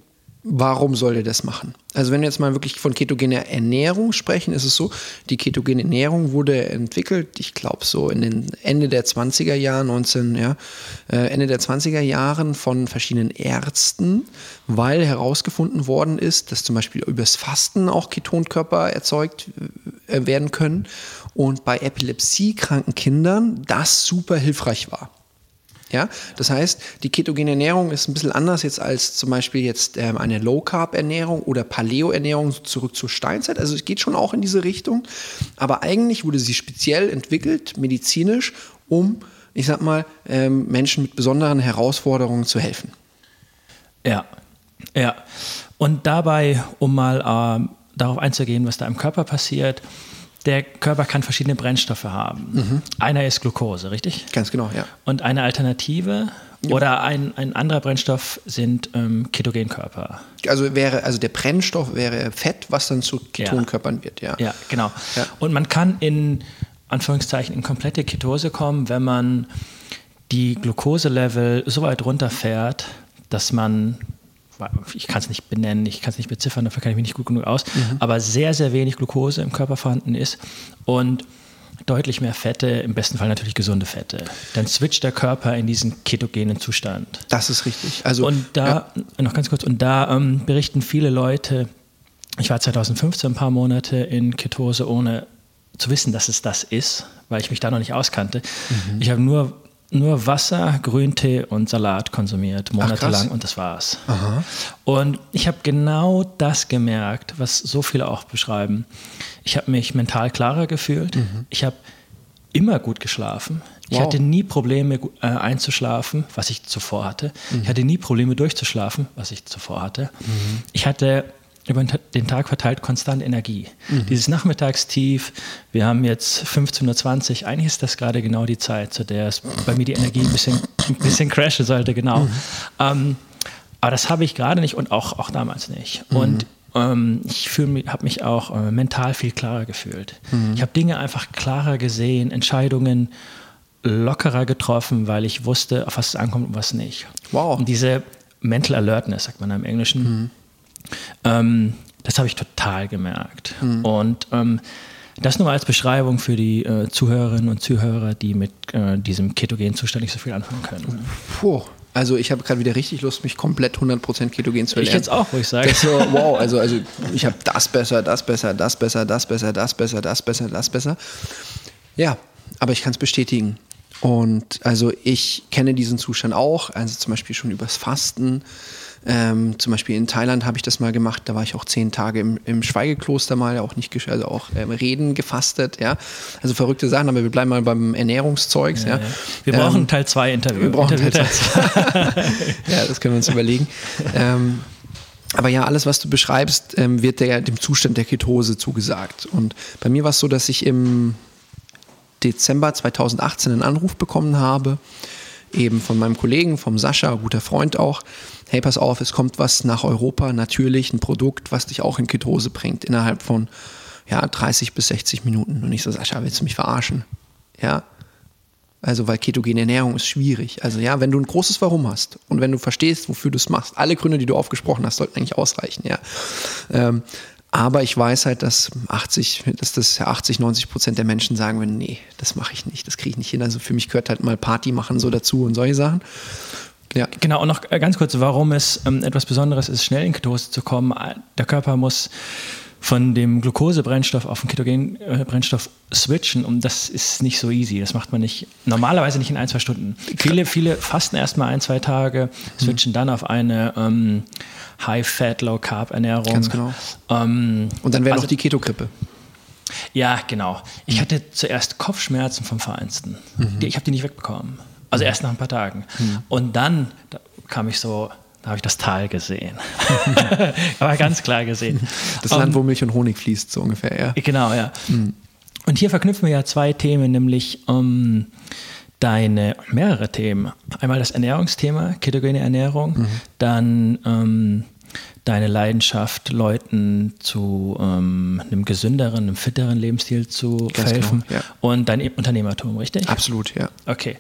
warum soll der das machen? Also wenn wir jetzt mal wirklich von ketogener Ernährung sprechen, ist es so, die ketogene Ernährung wurde entwickelt, ich glaube so in den Ende der 20er Jahre, 19, ja, äh, Ende der 20er Jahren von verschiedenen Ärzten, weil herausgefunden worden ist, dass zum Beispiel übers Fasten auch Ketonkörper erzeugt äh, werden können und bei epilepsiekranken Kindern das super hilfreich war. Ja, das heißt, die ketogene Ernährung ist ein bisschen anders jetzt als zum Beispiel jetzt ähm, eine Low Carb Ernährung oder Paleo Ernährung zurück zur Steinzeit. Also es geht schon auch in diese Richtung, aber eigentlich wurde sie speziell entwickelt medizinisch, um, ich sag mal, ähm, Menschen mit besonderen Herausforderungen zu helfen. Ja, ja. Und dabei, um mal äh, darauf einzugehen, was da im Körper passiert, der Körper kann verschiedene Brennstoffe haben. Mhm. Einer ist Glucose, richtig? Ganz genau, ja. Und eine Alternative ja. oder ein, ein anderer Brennstoff sind ähm, Ketogenkörper. Also wäre, also der Brennstoff wäre Fett, was dann zu Ketonkörpern ja. wird, ja. Ja, genau. Ja. Und man kann in Anführungszeichen in komplette Ketose kommen, wenn man die Glukoselevel so weit runterfährt, dass man ich kann es nicht benennen, ich kann es nicht beziffern, dafür kenne ich mich nicht gut genug aus, mhm. aber sehr, sehr wenig Glucose im Körper vorhanden ist und deutlich mehr Fette, im besten Fall natürlich gesunde Fette. Dann switcht der Körper in diesen ketogenen Zustand. Das ist richtig. Also, und da, ja. noch ganz kurz, und da ähm, berichten viele Leute, ich war 2015 ein paar Monate in Ketose, ohne zu wissen, dass es das ist, weil ich mich da noch nicht auskannte. Mhm. Ich habe nur nur Wasser, Grüntee und Salat konsumiert, monatelang Ach, und das war's. Aha. Und ich habe genau das gemerkt, was so viele auch beschreiben. Ich habe mich mental klarer gefühlt. Mhm. Ich habe immer gut geschlafen. Ich wow. hatte nie Probleme äh, einzuschlafen, was ich zuvor hatte. Mhm. Ich hatte nie Probleme durchzuschlafen, was ich zuvor hatte. Mhm. Ich hatte über den Tag verteilt konstant Energie. Mhm. Dieses Nachmittagstief, wir haben jetzt 15.20 Uhr, eigentlich ist das gerade genau die Zeit, zu der es bei mir die Energie ein bisschen, ein bisschen crashen sollte, genau. Mhm. Ähm, aber das habe ich gerade nicht und auch, auch damals nicht. Mhm. Und ähm, ich habe mich auch äh, mental viel klarer gefühlt. Mhm. Ich habe Dinge einfach klarer gesehen, Entscheidungen lockerer getroffen, weil ich wusste, auf was es ankommt und was nicht. Wow. Und diese Mental Alertness, sagt man im Englischen, mhm. Ähm, das habe ich total gemerkt. Mhm. Und ähm, das nur als Beschreibung für die äh, Zuhörerinnen und Zuhörer, die mit äh, diesem ketogenen Zustand nicht so viel anfangen können. Puh. Also ich habe gerade wieder richtig Lust, mich komplett 100% ketogen zu lernen. Ich jetzt auch, wo ich sage. So, wow, also, also ich habe das besser, das besser, das besser, das besser, das besser, das besser, das besser. Ja, aber ich kann es bestätigen. Und also ich kenne diesen Zustand auch, also zum Beispiel schon übers Fasten. Ähm, zum Beispiel in Thailand habe ich das mal gemacht, da war ich auch zehn Tage im, im Schweigekloster mal, auch nicht, also auch ähm, Reden gefastet, ja. Also verrückte Sachen, aber wir bleiben mal beim Ernährungszeugs, ja. ja. Wir brauchen ähm, Teil 2 Interview. Wir brauchen Interview Teil 2. ja, das können wir uns überlegen. Ähm, aber ja, alles, was du beschreibst, ähm, wird der, dem Zustand der Ketose zugesagt. Und bei mir war es so, dass ich im Dezember 2018 einen Anruf bekommen habe, eben von meinem Kollegen, vom Sascha, guter Freund auch. Hey, pass auf, es kommt was nach Europa, natürlich ein Produkt, was dich auch in Ketose bringt, innerhalb von ja, 30 bis 60 Minuten. Und ich so, Sascha, willst du mich verarschen? Ja. Also, weil ketogene Ernährung ist schwierig. Also, ja, wenn du ein großes Warum hast und wenn du verstehst, wofür du es machst, alle Gründe, die du aufgesprochen hast, sollten eigentlich ausreichen, ja. Ähm, aber ich weiß halt, dass 80, dass das 80, 90 Prozent der Menschen sagen würden, nee, das mache ich nicht, das kriege ich nicht hin. Also für mich gehört halt mal Party machen so dazu und solche Sachen. Ja. Genau, und noch ganz kurz, warum es ähm, etwas Besonderes ist, schnell in Ketose zu kommen. Der Körper muss von dem Glukosebrennstoff auf den Ketogenbrennstoff switchen und das ist nicht so easy. Das macht man nicht normalerweise nicht in ein, zwei Stunden. Viele, viele fasten erstmal ein, zwei Tage, switchen mhm. dann auf eine ähm, High-Fat, Low-Carb-Ernährung. Ganz genau. Ähm, und dann wäre also, noch die Ketogrippe. Ja, genau. Ich mhm. hatte zuerst Kopfschmerzen vom Vereinsten. Mhm. Ich habe die nicht wegbekommen. Also erst nach ein paar Tagen. Mhm. Und dann da kam ich so, da habe ich das Tal gesehen. Aber ganz klar gesehen. Das Land, um, wo Milch und Honig fließt, so ungefähr, ja. Genau, ja. Mhm. Und hier verknüpfen wir ja zwei Themen, nämlich um, deine mehrere Themen. Einmal das Ernährungsthema, ketogene Ernährung, mhm. dann ähm, deine Leidenschaft, Leuten zu ähm, einem gesünderen, einem fitteren Lebensstil zu Ganz verhelfen genau, ja. und dein Unternehmertum, richtig? Absolut, ja. Okay.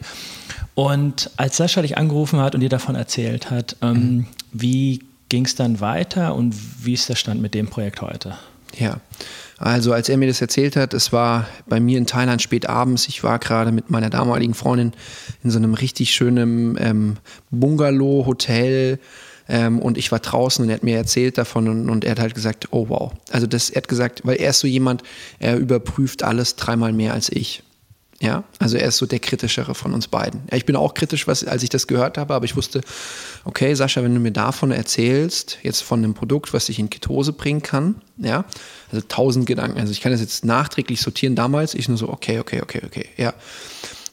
Und als Sascha dich angerufen hat und dir davon erzählt hat, ähm, mhm. wie ging es dann weiter und wie ist der Stand mit dem Projekt heute? Ja, also als er mir das erzählt hat, es war bei mir in Thailand spät abends, ich war gerade mit meiner damaligen Freundin in so einem richtig schönen ähm, Bungalow-Hotel ähm, und ich war draußen und er hat mir erzählt davon und, und, er hat halt gesagt, oh wow. Also das, er hat gesagt, weil er ist so jemand, er überprüft alles dreimal mehr als ich. Ja, also er ist so der kritischere von uns beiden. Ich bin auch kritisch, was, als ich das gehört habe, aber ich wusste, okay, Sascha, wenn du mir davon erzählst, jetzt von einem Produkt, was dich in Ketose bringen kann, ja, also tausend Gedanken. Also ich kann das jetzt nachträglich sortieren damals. Ich nur so, okay, okay, okay, okay, ja.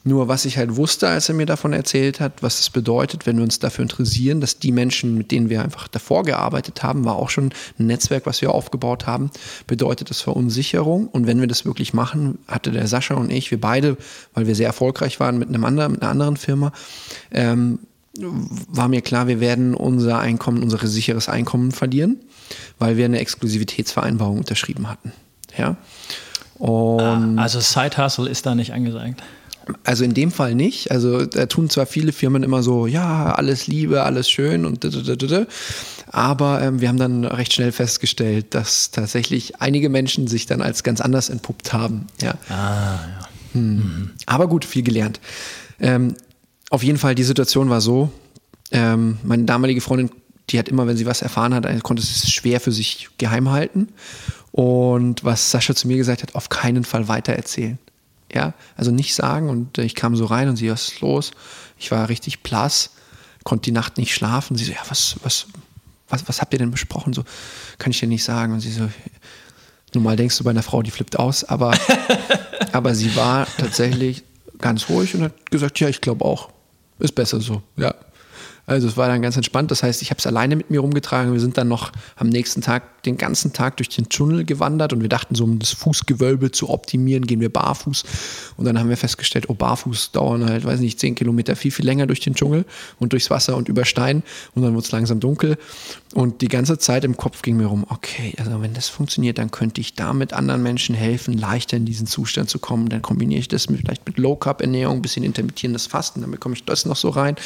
Nur was ich halt wusste, als er mir davon erzählt hat, was es bedeutet, wenn wir uns dafür interessieren, dass die Menschen, mit denen wir einfach davor gearbeitet haben, war auch schon ein Netzwerk, was wir aufgebaut haben, bedeutet das Verunsicherung. Und wenn wir das wirklich machen, hatte der Sascha und ich, wir beide, weil wir sehr erfolgreich waren mit einem anderen, mit einer anderen Firma, ähm, war mir klar, wir werden unser Einkommen, unser sicheres Einkommen verlieren, weil wir eine Exklusivitätsvereinbarung unterschrieben hatten. Ja. Und also Side Hustle ist da nicht angesagt. Also in dem Fall nicht. Also da tun zwar viele Firmen immer so, ja, alles Liebe, alles schön und da, da, da, da. aber ähm, wir haben dann recht schnell festgestellt, dass tatsächlich einige Menschen sich dann als ganz anders entpuppt haben. Ja. Ah, ja. Hm. Mhm. Aber gut, viel gelernt. Ähm, auf jeden Fall, die Situation war so, ähm, meine damalige Freundin, die hat immer, wenn sie was erfahren hat, konnte es schwer für sich geheim halten. Und was Sascha zu mir gesagt hat, auf keinen Fall weitererzählen. Ja, also nicht sagen und ich kam so rein und sie, was ist los? Ich war richtig blass, konnte die Nacht nicht schlafen. Sie so, ja, was, was, was, was habt ihr denn besprochen? So, kann ich dir nicht sagen. Und sie so, normal denkst du bei einer Frau, die flippt aus, aber, aber sie war tatsächlich ganz ruhig und hat gesagt, ja, ich glaube auch. Ist besser so, ja. Also es war dann ganz entspannt. Das heißt, ich habe es alleine mit mir rumgetragen. Wir sind dann noch am nächsten Tag den ganzen Tag durch den Tunnel gewandert und wir dachten so, um das Fußgewölbe zu optimieren, gehen wir barfuß. Und dann haben wir festgestellt, oh, barfuß dauern halt, weiß nicht, zehn Kilometer viel, viel länger durch den Dschungel und durchs Wasser und über Stein. Und dann wurde es langsam dunkel. Und die ganze Zeit im Kopf ging mir rum, okay, also wenn das funktioniert, dann könnte ich damit anderen Menschen helfen, leichter in diesen Zustand zu kommen. Dann kombiniere ich das mit, vielleicht mit Low-Carb-Ernährung, ein bisschen intermittierendes Fasten, dann bekomme ich das noch so rein.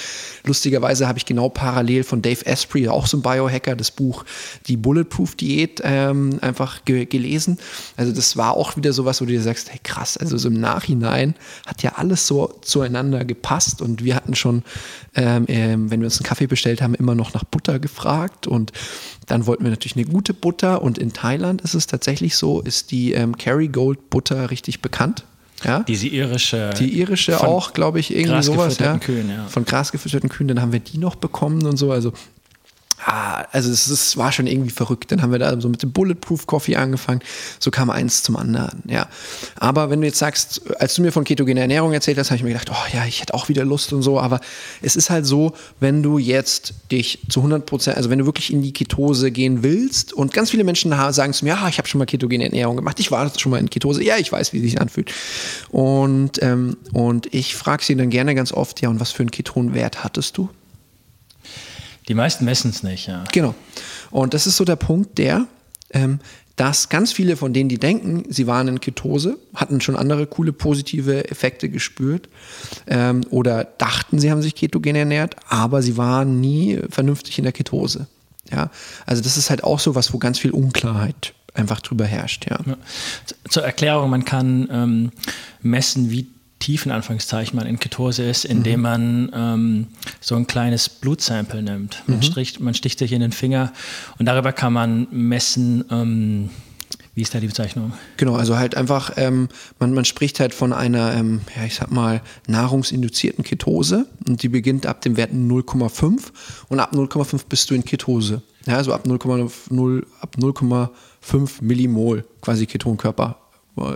Lustigerweise habe ich genau parallel von Dave Asprey, auch so ein Biohacker, das Buch Die Bulletproof-Diät ähm, einfach ge gelesen. Also das war auch wieder sowas, wo du dir sagst, hey krass, also so im Nachhinein hat ja alles so zueinander gepasst und wir hatten schon, ähm, ähm, wenn wir uns einen Kaffee bestellt haben, immer noch nach Butter gefragt und und dann wollten wir natürlich eine gute Butter. Und in Thailand ist es tatsächlich so, ist die ähm, Kerrygold Butter richtig bekannt. Ja? Diese irische. Die irische auch, glaube ich, irgendwie sowas. Ja? Kühen, ja. Von grasgefütterten Kühen, dann haben wir die noch bekommen und so. Also ah, also es, es, war schon irgendwie verrückt. Dann haben wir da so mit dem Bulletproof Coffee angefangen. So kam eins zum anderen, ja. Aber wenn du jetzt sagst, als du mir von ketogener Ernährung erzählt hast, habe ich mir gedacht, oh ja, ich hätte auch wieder Lust und so. Aber es ist halt so, wenn du jetzt dich zu 100 Prozent, also wenn du wirklich in die Ketose gehen willst und ganz viele Menschen sagen zu mir, ja, ich habe schon mal ketogene Ernährung gemacht, ich war schon mal in Ketose, ja, ich weiß, wie sich anfühlt. Und, ähm, und ich frage sie dann gerne ganz oft, ja, und was für einen Ketonwert hattest du? Die meisten messen es nicht, ja. Genau. Und das ist so der Punkt, der, ähm, dass ganz viele von denen, die denken, sie waren in Ketose, hatten schon andere coole positive Effekte gespürt ähm, oder dachten, sie haben sich ketogen ernährt, aber sie waren nie vernünftig in der Ketose. Ja, also das ist halt auch so was, wo ganz viel Unklarheit einfach drüber herrscht. Ja. ja. Zur Erklärung, man kann ähm, messen, wie tief in Anführungszeichen man in Ketose ist, indem mhm. man ähm, so ein kleines Blutsample nimmt. Man, mhm. stricht, man sticht sich in den Finger und darüber kann man messen, ähm, wie ist da die Bezeichnung? Genau, also halt einfach, ähm, man, man spricht halt von einer, ähm, ja, ich sag mal, nahrungsinduzierten Ketose und die beginnt ab dem Wert 0,5 und ab 0,5 bist du in Ketose. Ja, also ab 0,0 ab 0,5 Millimol quasi Ketonkörper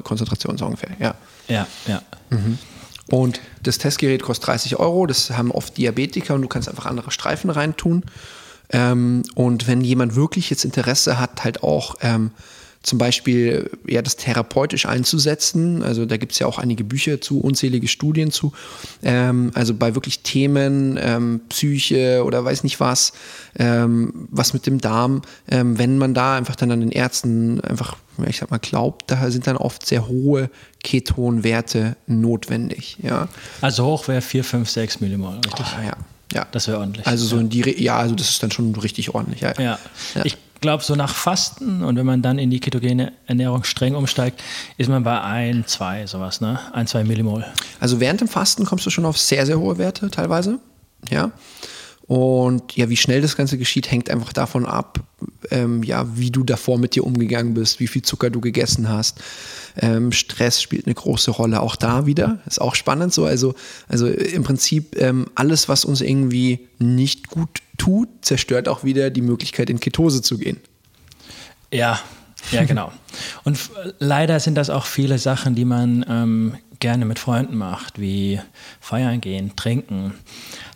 Konzentration so ungefähr, ja. Ja, ja. Mhm. Und das Testgerät kostet 30 Euro, das haben oft Diabetiker und du kannst einfach andere Streifen reintun. Ähm, und wenn jemand wirklich jetzt Interesse hat, halt auch ähm, zum Beispiel ja, das therapeutisch einzusetzen. Also da gibt es ja auch einige Bücher zu, unzählige Studien zu. Ähm, also bei wirklich Themen, ähm, Psyche oder weiß nicht was, ähm, was mit dem Darm, ähm, wenn man da einfach dann an den Ärzten einfach, ich sag mal, glaubt, da sind dann oft sehr hohe Ketonwerte notwendig. Ja. Also hoch wäre 4, 5, 6 Millimol, richtig? Oh, ja. Ja. Das wäre ordentlich. Also so in die, ja, also das ist dann schon richtig ordentlich. Ja, ja. ja. Ich glaube, so nach Fasten und wenn man dann in die ketogene Ernährung streng umsteigt, ist man bei 1, 2, sowas, ne? 1, 2 Millimol. Also während dem Fasten kommst du schon auf sehr, sehr hohe Werte teilweise. Ja. Und ja, wie schnell das Ganze geschieht, hängt einfach davon ab, ähm, ja, wie du davor mit dir umgegangen bist, wie viel Zucker du gegessen hast. Ähm, Stress spielt eine große Rolle. Auch da wieder ist auch spannend so. Also, also im Prinzip ähm, alles, was uns irgendwie nicht gut tut, zerstört auch wieder die Möglichkeit, in Ketose zu gehen. Ja, ja, genau. Und leider sind das auch viele Sachen, die man ähm, gerne mit Freunden macht, wie feiern gehen, trinken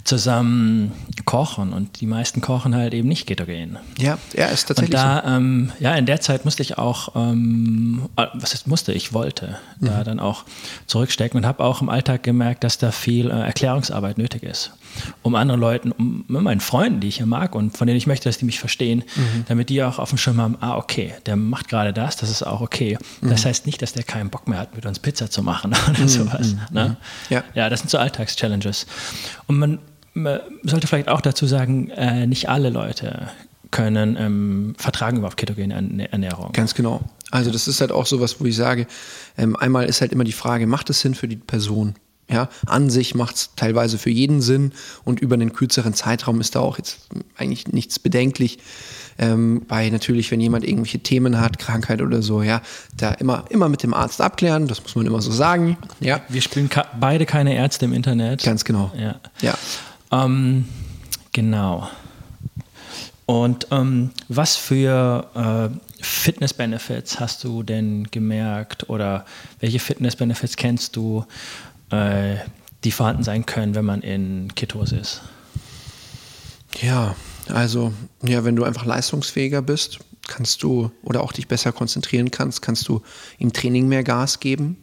zusammen kochen und die meisten kochen halt eben nicht ketogen. Ja, ja, ist tatsächlich und da, so. Ähm, ja, in der Zeit musste ich auch, ähm, äh, was heißt musste, ich wollte mhm. da dann auch zurückstecken und habe auch im Alltag gemerkt, dass da viel äh, Erklärungsarbeit nötig ist, um anderen Leuten, um meinen Freunden, die ich hier mag und von denen ich möchte, dass die mich verstehen, mhm. damit die auch auf dem Schirm haben, ah, okay, der macht gerade das, das ist auch okay. Mhm. Das heißt nicht, dass der keinen Bock mehr hat, mit uns Pizza zu machen oder mhm. sowas. Mhm. Ne? Ja. ja, das sind so Alltagschallenges. Und man man sollte vielleicht auch dazu sagen, äh, nicht alle Leute können ähm, vertragen überhaupt ketogene Ernährung. Ganz genau. Also das ist halt auch so was, wo ich sage, ähm, einmal ist halt immer die Frage, macht es Sinn für die Person? Ja, an sich macht es teilweise für jeden Sinn und über einen kürzeren Zeitraum ist da auch jetzt eigentlich nichts bedenklich. Ähm, bei natürlich, wenn jemand irgendwelche Themen hat, Krankheit oder so, ja, da immer, immer mit dem Arzt abklären, das muss man immer so sagen. Ja. Wir spielen beide keine Ärzte im Internet. Ganz genau. Ja. ja. Ähm, genau. Und ähm, was für äh, Fitness-Benefits hast du denn gemerkt oder welche Fitness-Benefits kennst du äh, die vorhanden sein können, wenn man in Ketose ist? Ja, also ja, wenn du einfach leistungsfähiger bist, kannst du oder auch dich besser konzentrieren kannst, kannst du im Training mehr Gas geben.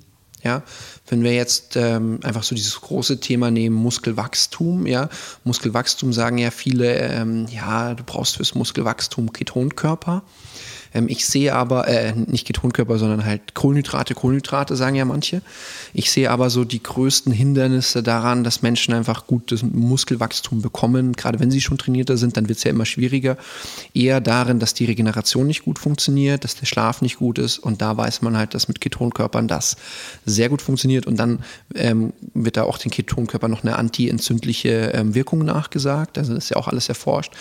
Ja, wenn wir jetzt ähm, einfach so dieses große Thema nehmen, Muskelwachstum, ja, Muskelwachstum sagen ja viele, ähm, ja, du brauchst fürs Muskelwachstum Ketonkörper. Ähm, ich sehe aber, äh, nicht Ketonkörper, sondern halt Kohlenhydrate, Kohlenhydrate sagen ja manche. Ich sehe aber so die größten Hindernisse daran, dass Menschen einfach gutes Muskelwachstum bekommen. Gerade wenn sie schon trainierter sind, dann wird es ja immer schwieriger. Eher darin, dass die Regeneration nicht gut funktioniert, dass der Schlaf nicht gut ist. Und da weiß man halt, dass mit Ketonkörpern das sehr gut funktioniert. Und dann ähm, wird da auch den Ketonkörpern noch eine antientzündliche ähm, Wirkung nachgesagt. Also das ist ja auch alles erforscht.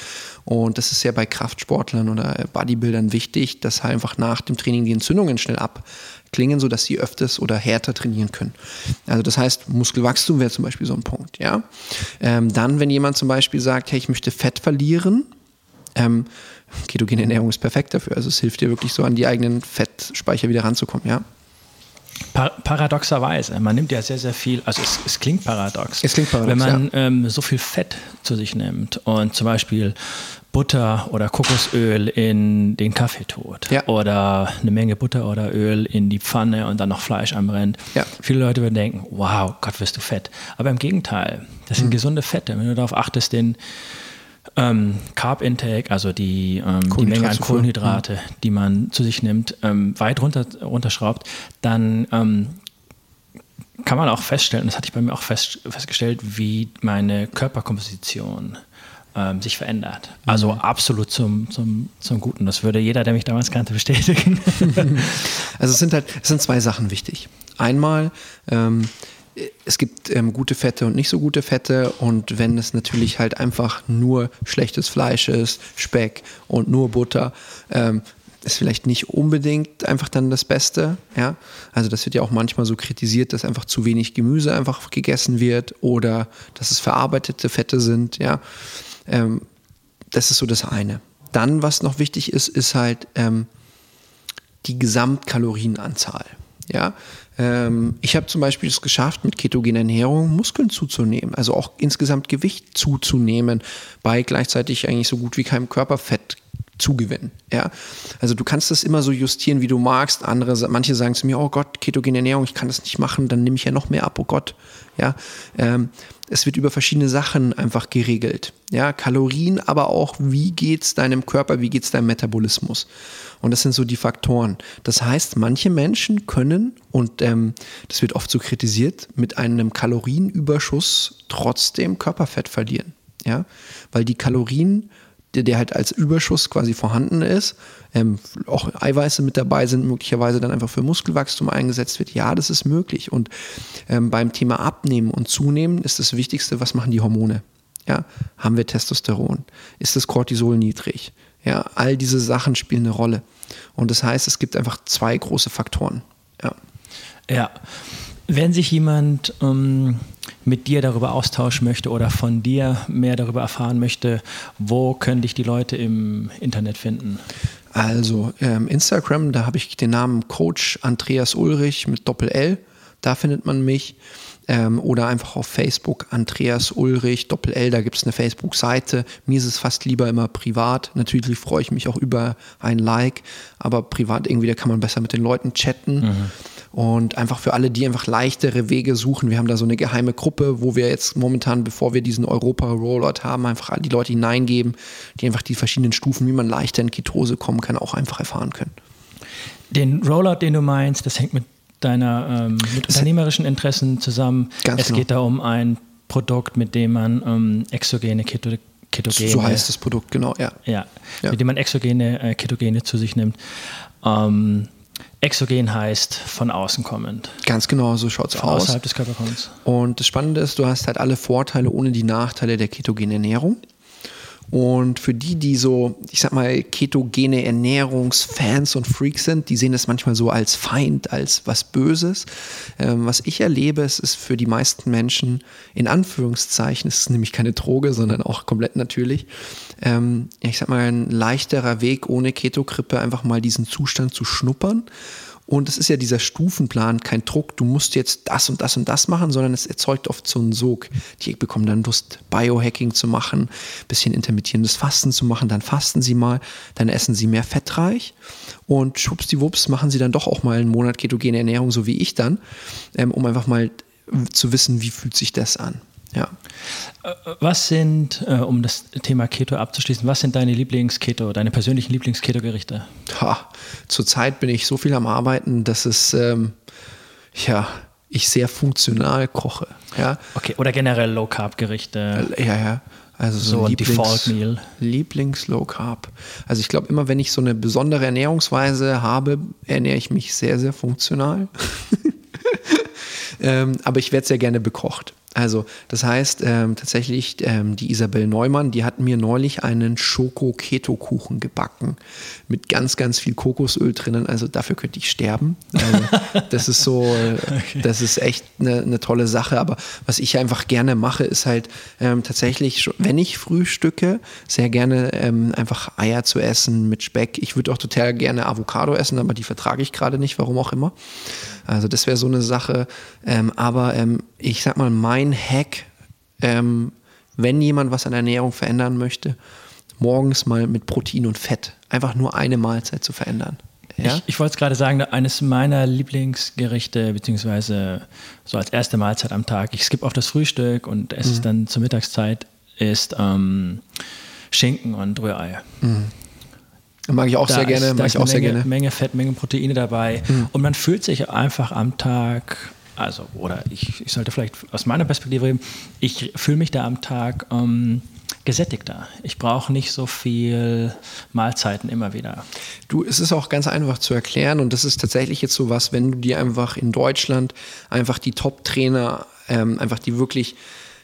Und das ist ja bei Kraftsportlern oder Bodybuildern wichtig, dass halt einfach nach dem Training die Entzündungen schnell abklingen, sodass sie öfters oder härter trainieren können. Also das heißt, Muskelwachstum wäre zum Beispiel so ein Punkt. Ja? Ähm, dann, wenn jemand zum Beispiel sagt, hey, ich möchte Fett verlieren, ähm, ketogene Ernährung ist perfekt dafür. Also es hilft dir wirklich so an die eigenen Fettspeicher wieder ranzukommen, ja. Paradoxerweise, man nimmt ja sehr, sehr viel, also es, es klingt paradox. Es klingt paradox. Wenn man ja. ähm, so viel Fett zu sich nimmt und zum Beispiel Butter oder Kokosöl in den Kaffee tut ja. oder eine Menge Butter oder Öl in die Pfanne und dann noch Fleisch anbrennt. Ja. Viele Leute würden denken, wow, Gott, wirst du fett. Aber im Gegenteil, das sind mhm. gesunde Fette. Wenn du darauf achtest, den ähm, Carb Intake, also die, ähm, die Menge an Kohlenhydrate, mhm. die man zu sich nimmt, ähm, weit runter, runterschraubt, dann ähm, kann man auch feststellen, das hatte ich bei mir auch fest, festgestellt, wie meine Körperkomposition ähm, sich verändert. Also mhm. absolut zum, zum, zum Guten. Das würde jeder, der mich damals kannte, bestätigen. also es sind halt, es sind zwei Sachen wichtig. Einmal, ähm, es gibt ähm, gute Fette und nicht so gute Fette und wenn es natürlich halt einfach nur schlechtes Fleisch ist, Speck und nur Butter, ähm, ist vielleicht nicht unbedingt einfach dann das Beste. Ja? Also das wird ja auch manchmal so kritisiert, dass einfach zu wenig Gemüse einfach gegessen wird oder dass es verarbeitete Fette sind. Ja? Ähm, das ist so das eine. Dann, was noch wichtig ist, ist halt ähm, die Gesamtkalorienanzahl. Ja, ähm, ich habe zum Beispiel es geschafft, mit ketogener Ernährung Muskeln zuzunehmen, also auch insgesamt Gewicht zuzunehmen, bei gleichzeitig eigentlich so gut wie keinem Körperfett zugewinnen. Ja? Also du kannst das immer so justieren, wie du magst. Andere, manche sagen zu mir, oh Gott, ketogene Ernährung, ich kann das nicht machen, dann nehme ich ja noch mehr ab, oh Gott. Ja, ähm, es wird über verschiedene Sachen einfach geregelt. Ja, Kalorien, aber auch, wie geht es deinem Körper, wie geht es deinem Metabolismus. Und das sind so die Faktoren. Das heißt, manche Menschen können, und ähm, das wird oft so kritisiert, mit einem Kalorienüberschuss trotzdem Körperfett verlieren. Ja, weil die Kalorien der, der halt als Überschuss quasi vorhanden ist, ähm, auch Eiweiße mit dabei sind, möglicherweise dann einfach für Muskelwachstum eingesetzt wird. Ja, das ist möglich. Und ähm, beim Thema Abnehmen und Zunehmen ist das Wichtigste, was machen die Hormone? Ja, haben wir Testosteron? Ist das Cortisol niedrig? Ja, all diese Sachen spielen eine Rolle. Und das heißt, es gibt einfach zwei große Faktoren. Ja. Ja. Wenn sich jemand ähm, mit dir darüber austauschen möchte oder von dir mehr darüber erfahren möchte, wo können dich die Leute im Internet finden? Also ähm, Instagram, da habe ich den Namen Coach Andreas Ulrich mit Doppel L. Da findet man mich. Ähm, oder einfach auf Facebook Andreas Ulrich, Doppel L, da gibt es eine Facebook-Seite. Mir ist es fast lieber immer privat. Natürlich freue ich mich auch über ein Like, aber privat irgendwie, da kann man besser mit den Leuten chatten. Mhm. Und einfach für alle, die einfach leichtere Wege suchen. Wir haben da so eine geheime Gruppe, wo wir jetzt momentan, bevor wir diesen Europa-Rollout haben, einfach all die Leute hineingeben, die einfach die verschiedenen Stufen, wie man leichter in Ketose kommen kann, auch einfach erfahren können. Den Rollout, den du meinst, das hängt mit deiner ähm, mit unternehmerischen Interessen zusammen. Ganz es genau. geht da um ein Produkt, mit dem man ähm, exogene Keto Ketogene. So heißt das Produkt, genau, ja. Ja, ja. mit dem man exogene äh, Ketogene zu sich nimmt. Ähm, Exogen heißt von außen kommend. Ganz genau, so schaut es aus. Außerhalb des Körperkommens. Und das Spannende ist, du hast halt alle Vorteile ohne die Nachteile der ketogenen Ernährung. Und für die, die so, ich sag mal, ketogene Ernährungsfans und Freaks sind, die sehen das manchmal so als Feind, als was Böses. Ähm, was ich erlebe, es ist für die meisten Menschen, in Anführungszeichen, es ist nämlich keine Droge, sondern auch komplett natürlich, ähm, ich sag mal, ein leichterer Weg ohne Ketogrippe, einfach mal diesen Zustand zu schnuppern Und es ist ja dieser Stufenplan, kein Druck, du musst jetzt das und das und das machen, sondern es erzeugt oft so einen Sog. Die bekommen dann Lust, Biohacking zu machen, bisschen intermittierendes Fasten zu machen, dann fasten sie mal, dann essen sie mehr fettreich und schwuppsdiwupps machen sie dann doch auch mal einen Monat ketogene Ernährung, so wie ich dann, ähm, um einfach mal zu wissen, wie fühlt sich das an. Ja. Was sind, äh, um das Thema Keto abzuschließen, was sind deine Lieblings-Keto, deine persönlichen Lieblings-Keto-Gerichte? Zurzeit bin ich so viel am Arbeiten, dass es, ähm, ja, ich sehr funktional koche. Ja. Okay, oder generell Low-Carb-Gerichte. Ja, ja. Also so, so ein Lieblings, Default-Meal. Lieblings-Low Carb. Also ich glaube, immer wenn ich so eine besondere Ernährungsweise habe, ernähre ich mich sehr, sehr funktional. ähm, aber ich werde sehr gerne bekocht. Also, das heißt ähm, tatsächlich, ähm, die Isabel Neumann, die hat mir neulich einen Schoko-Keto-Kuchen gebacken mit ganz, ganz viel Kokosöl drinnen. Also dafür könnte ich sterben. Also, das ist so, äh, okay. das ist echt eine, eine, tolle Sache. Aber was ich einfach gerne mache, ist halt ähm, tatsächlich, wenn ich frühstücke, sehr gerne ähm, einfach Eier zu essen mit Speck. Ich würde auch total gerne Avocado essen, aber die vertrage ich gerade nicht, warum auch immer. Also das wäre so eine Sache. Ähm, aber ähm, ich sag mal, mein Hack, ähm, wenn jemand was an der Ernährung verändern möchte, morgens mal mit Protein und Fett einfach nur eine Mahlzeit zu verändern. Ja? Ich, ich wollte es gerade sagen, eines meiner Lieblingsgerichte, beziehungsweise so als erste Mahlzeit am Tag, ich skippe auf das Frühstück und esse mhm. es dann zur Mittagszeit, ist ähm, Schinken und Rührei. Mhm. Mag ich auch da sehr gerne. Ist, mag ich auch Menge, sehr gerne. Menge Fett, Menge Proteine dabei. Mhm. Und man fühlt sich einfach am Tag, also, oder ich, ich sollte vielleicht aus meiner Perspektive reden, ich fühle mich da am Tag ähm, gesättigter. Ich brauche nicht so viel Mahlzeiten immer wieder. Du, es ist auch ganz einfach zu erklären und das ist tatsächlich jetzt so was, wenn du dir einfach in Deutschland einfach die Top-Trainer, ähm, einfach die wirklich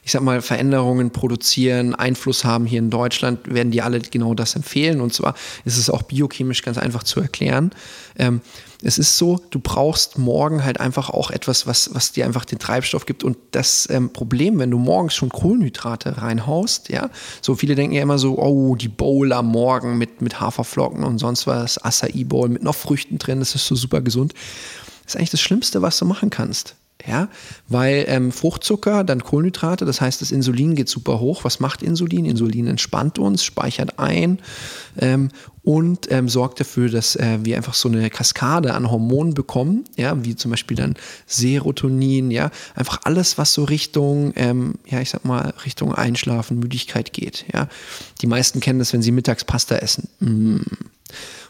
ich sag mal, Veränderungen produzieren, Einfluss haben hier in Deutschland, werden die alle genau das empfehlen. Und zwar ist es auch biochemisch ganz einfach zu erklären. Ähm, es ist so, du brauchst morgen halt einfach auch etwas, was, was dir einfach den Treibstoff gibt. Und das ähm, Problem, wenn du morgens schon Kohlenhydrate reinhaust, ja, so viele denken ja immer so, oh, die Bowl am Morgen mit, mit Haferflocken und sonst was, Acai Bowl mit noch Früchten drin, das ist so super gesund. Das ist eigentlich das Schlimmste, was du machen kannst. Ja, weil ähm, Fruchtzucker, dann Kohlenhydrate, das heißt, das Insulin geht super hoch. Was macht Insulin? Insulin entspannt uns, speichert ein ähm, und ähm, sorgt dafür, dass äh, wir einfach so eine Kaskade an Hormonen bekommen, ja, wie zum Beispiel dann Serotonin, ja, einfach alles, was so Richtung, ähm, ja, ich sag mal, Richtung Einschlafen, Müdigkeit geht, ja. Die meisten kennen das, wenn sie mittags Pasta essen. Mm.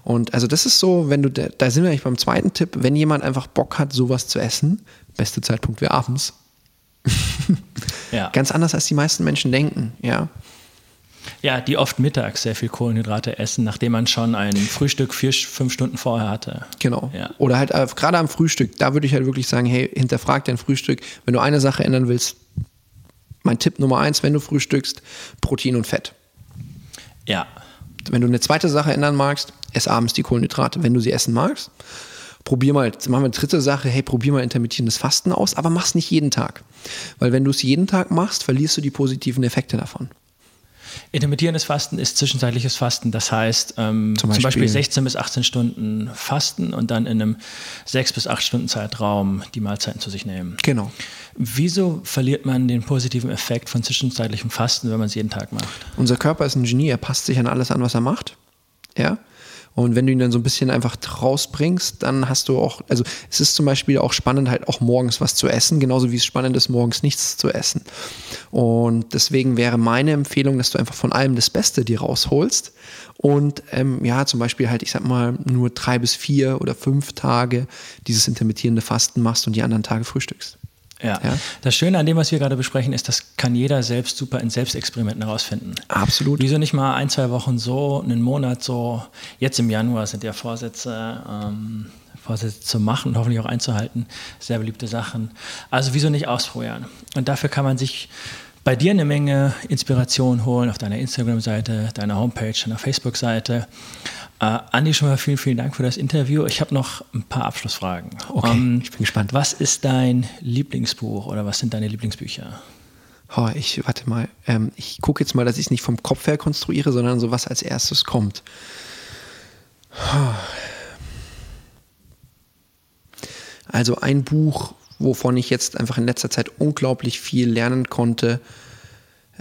Und also das ist so, wenn du, da sind wir eigentlich beim zweiten Tipp, wenn jemand einfach Bock hat, sowas zu essen, beste Zeitpunkt wäre abends. ja. Ganz anders als die meisten Menschen denken, ja. Ja, die oft mittags sehr viel Kohlenhydrate essen, nachdem man schon ein Frühstück vier, fünf Stunden vorher hatte. Genau. Ja. Oder halt äh, gerade am Frühstück, da würde ich halt wirklich sagen, hey, hinterfrag dein Frühstück. Wenn du eine Sache ändern willst, mein Tipp Nummer eins, wenn du frühstückst, Protein und Fett. Ja. Wenn du eine zweite Sache ändern magst, ess abends die Kohlenhydrate. Wenn du sie essen magst, probier mal, jetzt machen wir eine dritte Sache, hey, probier mal intermittierendes Fasten aus, aber mach es nicht jeden Tag. Weil wenn du es jeden Tag machst, verlierst du die positiven Effekte davon. Intermittierendes Fasten ist zwischenzeitliches Fasten, das heißt ähm, zum, Beispiel, zum, Beispiel, 16 bis 18 Stunden Fasten und dann in einem 6 bis 8 Stunden Zeitraum die Mahlzeiten zu sich nehmen. Genau. Wieso verliert man den positiven Effekt von zwischenzeitlichem Fasten, wenn man es jeden Tag macht? Unser Körper ist ein Genie, er passt sich an alles an, was er macht. Ja. Und wenn du ihn dann so ein bisschen einfach rausbringst, dann hast du auch, also es ist zum Beispiel auch spannend, halt auch morgens was zu essen, genauso wie es spannend ist, morgens nichts zu essen. Und deswegen wäre meine Empfehlung, dass du einfach von allem das Beste dir rausholst und ähm, ja, zum Beispiel halt, ich sag mal, nur drei bis vier oder fünf Tage dieses intermittierende Fasten machst und die anderen Tage frühstückst. Ja. ja. Das Schöne an dem, was wir gerade besprechen, ist, das kann jeder selbst super in Selbstexperimenten herausfinden. Absolut. Wieso nicht mal ein, zwei Wochen so, einen Monat so, jetzt im Januar sind ja Vorsätze, ähm, Vorsätze zu machen und hoffentlich auch einzuhalten. Sehr beliebte Sachen. Also wieso nicht ausprobieren? Und dafür kann man sich bei dir eine Menge Inspiration holen auf deiner Instagram-Seite, deiner Homepage, deiner Facebook-Seite. Uh, Andi, schon mal vielen, vielen Dank für das Interview. Ich habe noch ein paar Abschlussfragen. Okay, um, ähm, ich bin gespannt. Was ist dein Lieblingsbuch oder was sind deine Lieblingsbücher? Oh, ich warte mal. Ähm, ich gucke jetzt mal, dass ich es nicht vom Kopf her konstruiere, sondern so was als erstes kommt. Also ein Buch, wovon ich jetzt einfach in letzter Zeit unglaublich viel lernen konnte,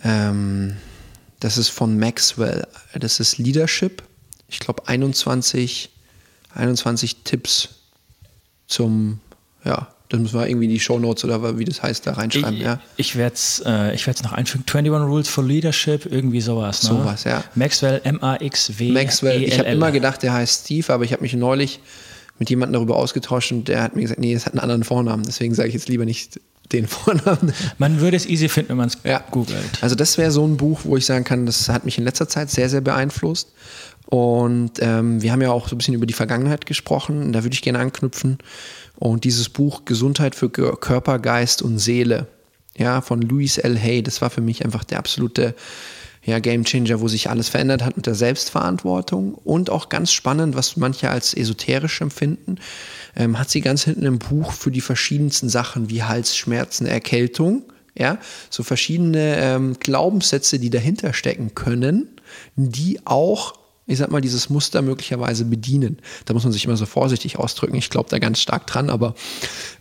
ähm, das ist von Maxwell. Das ist Leadership. Ich glaube 21, 21 Tipps zum, ja, das müssen wir irgendwie in die Show Notes oder wie das heißt da reinschreiben. Ich, ja. ich werde es äh, noch einfügen. 21 Rules for Leadership, irgendwie sowas. Ne? Sowas, ja. Maxwell, M-A-X-W. Maxwell, ich habe immer gedacht, der heißt Steve, aber ich habe mich neulich mit jemandem darüber ausgetauscht und der hat mir gesagt, nee, es hat einen anderen Vornamen. Deswegen sage ich jetzt lieber nicht den Vornamen. Man würde es easy finden, wenn man es ja. googelt. Also das wäre so ein Buch, wo ich sagen kann, das hat mich in letzter Zeit sehr, sehr beeinflusst. Und ähm, wir haben ja auch so ein bisschen über die Vergangenheit gesprochen. Da würde ich gerne anknüpfen. Und dieses Buch Gesundheit für Körper, Geist und Seele, ja, von Louis L. Hay, das war für mich einfach der absolute ja, Game Changer, wo sich alles verändert hat mit der Selbstverantwortung und auch ganz spannend, was manche als esoterisch empfinden, ähm, hat sie ganz hinten im Buch für die verschiedensten Sachen wie Halsschmerzen, Erkältung, ja, so verschiedene ähm, Glaubenssätze, die dahinter stecken können, die auch ich sag mal, dieses Muster möglicherweise bedienen. Da muss man sich immer so vorsichtig ausdrücken. Ich glaube da ganz stark dran, aber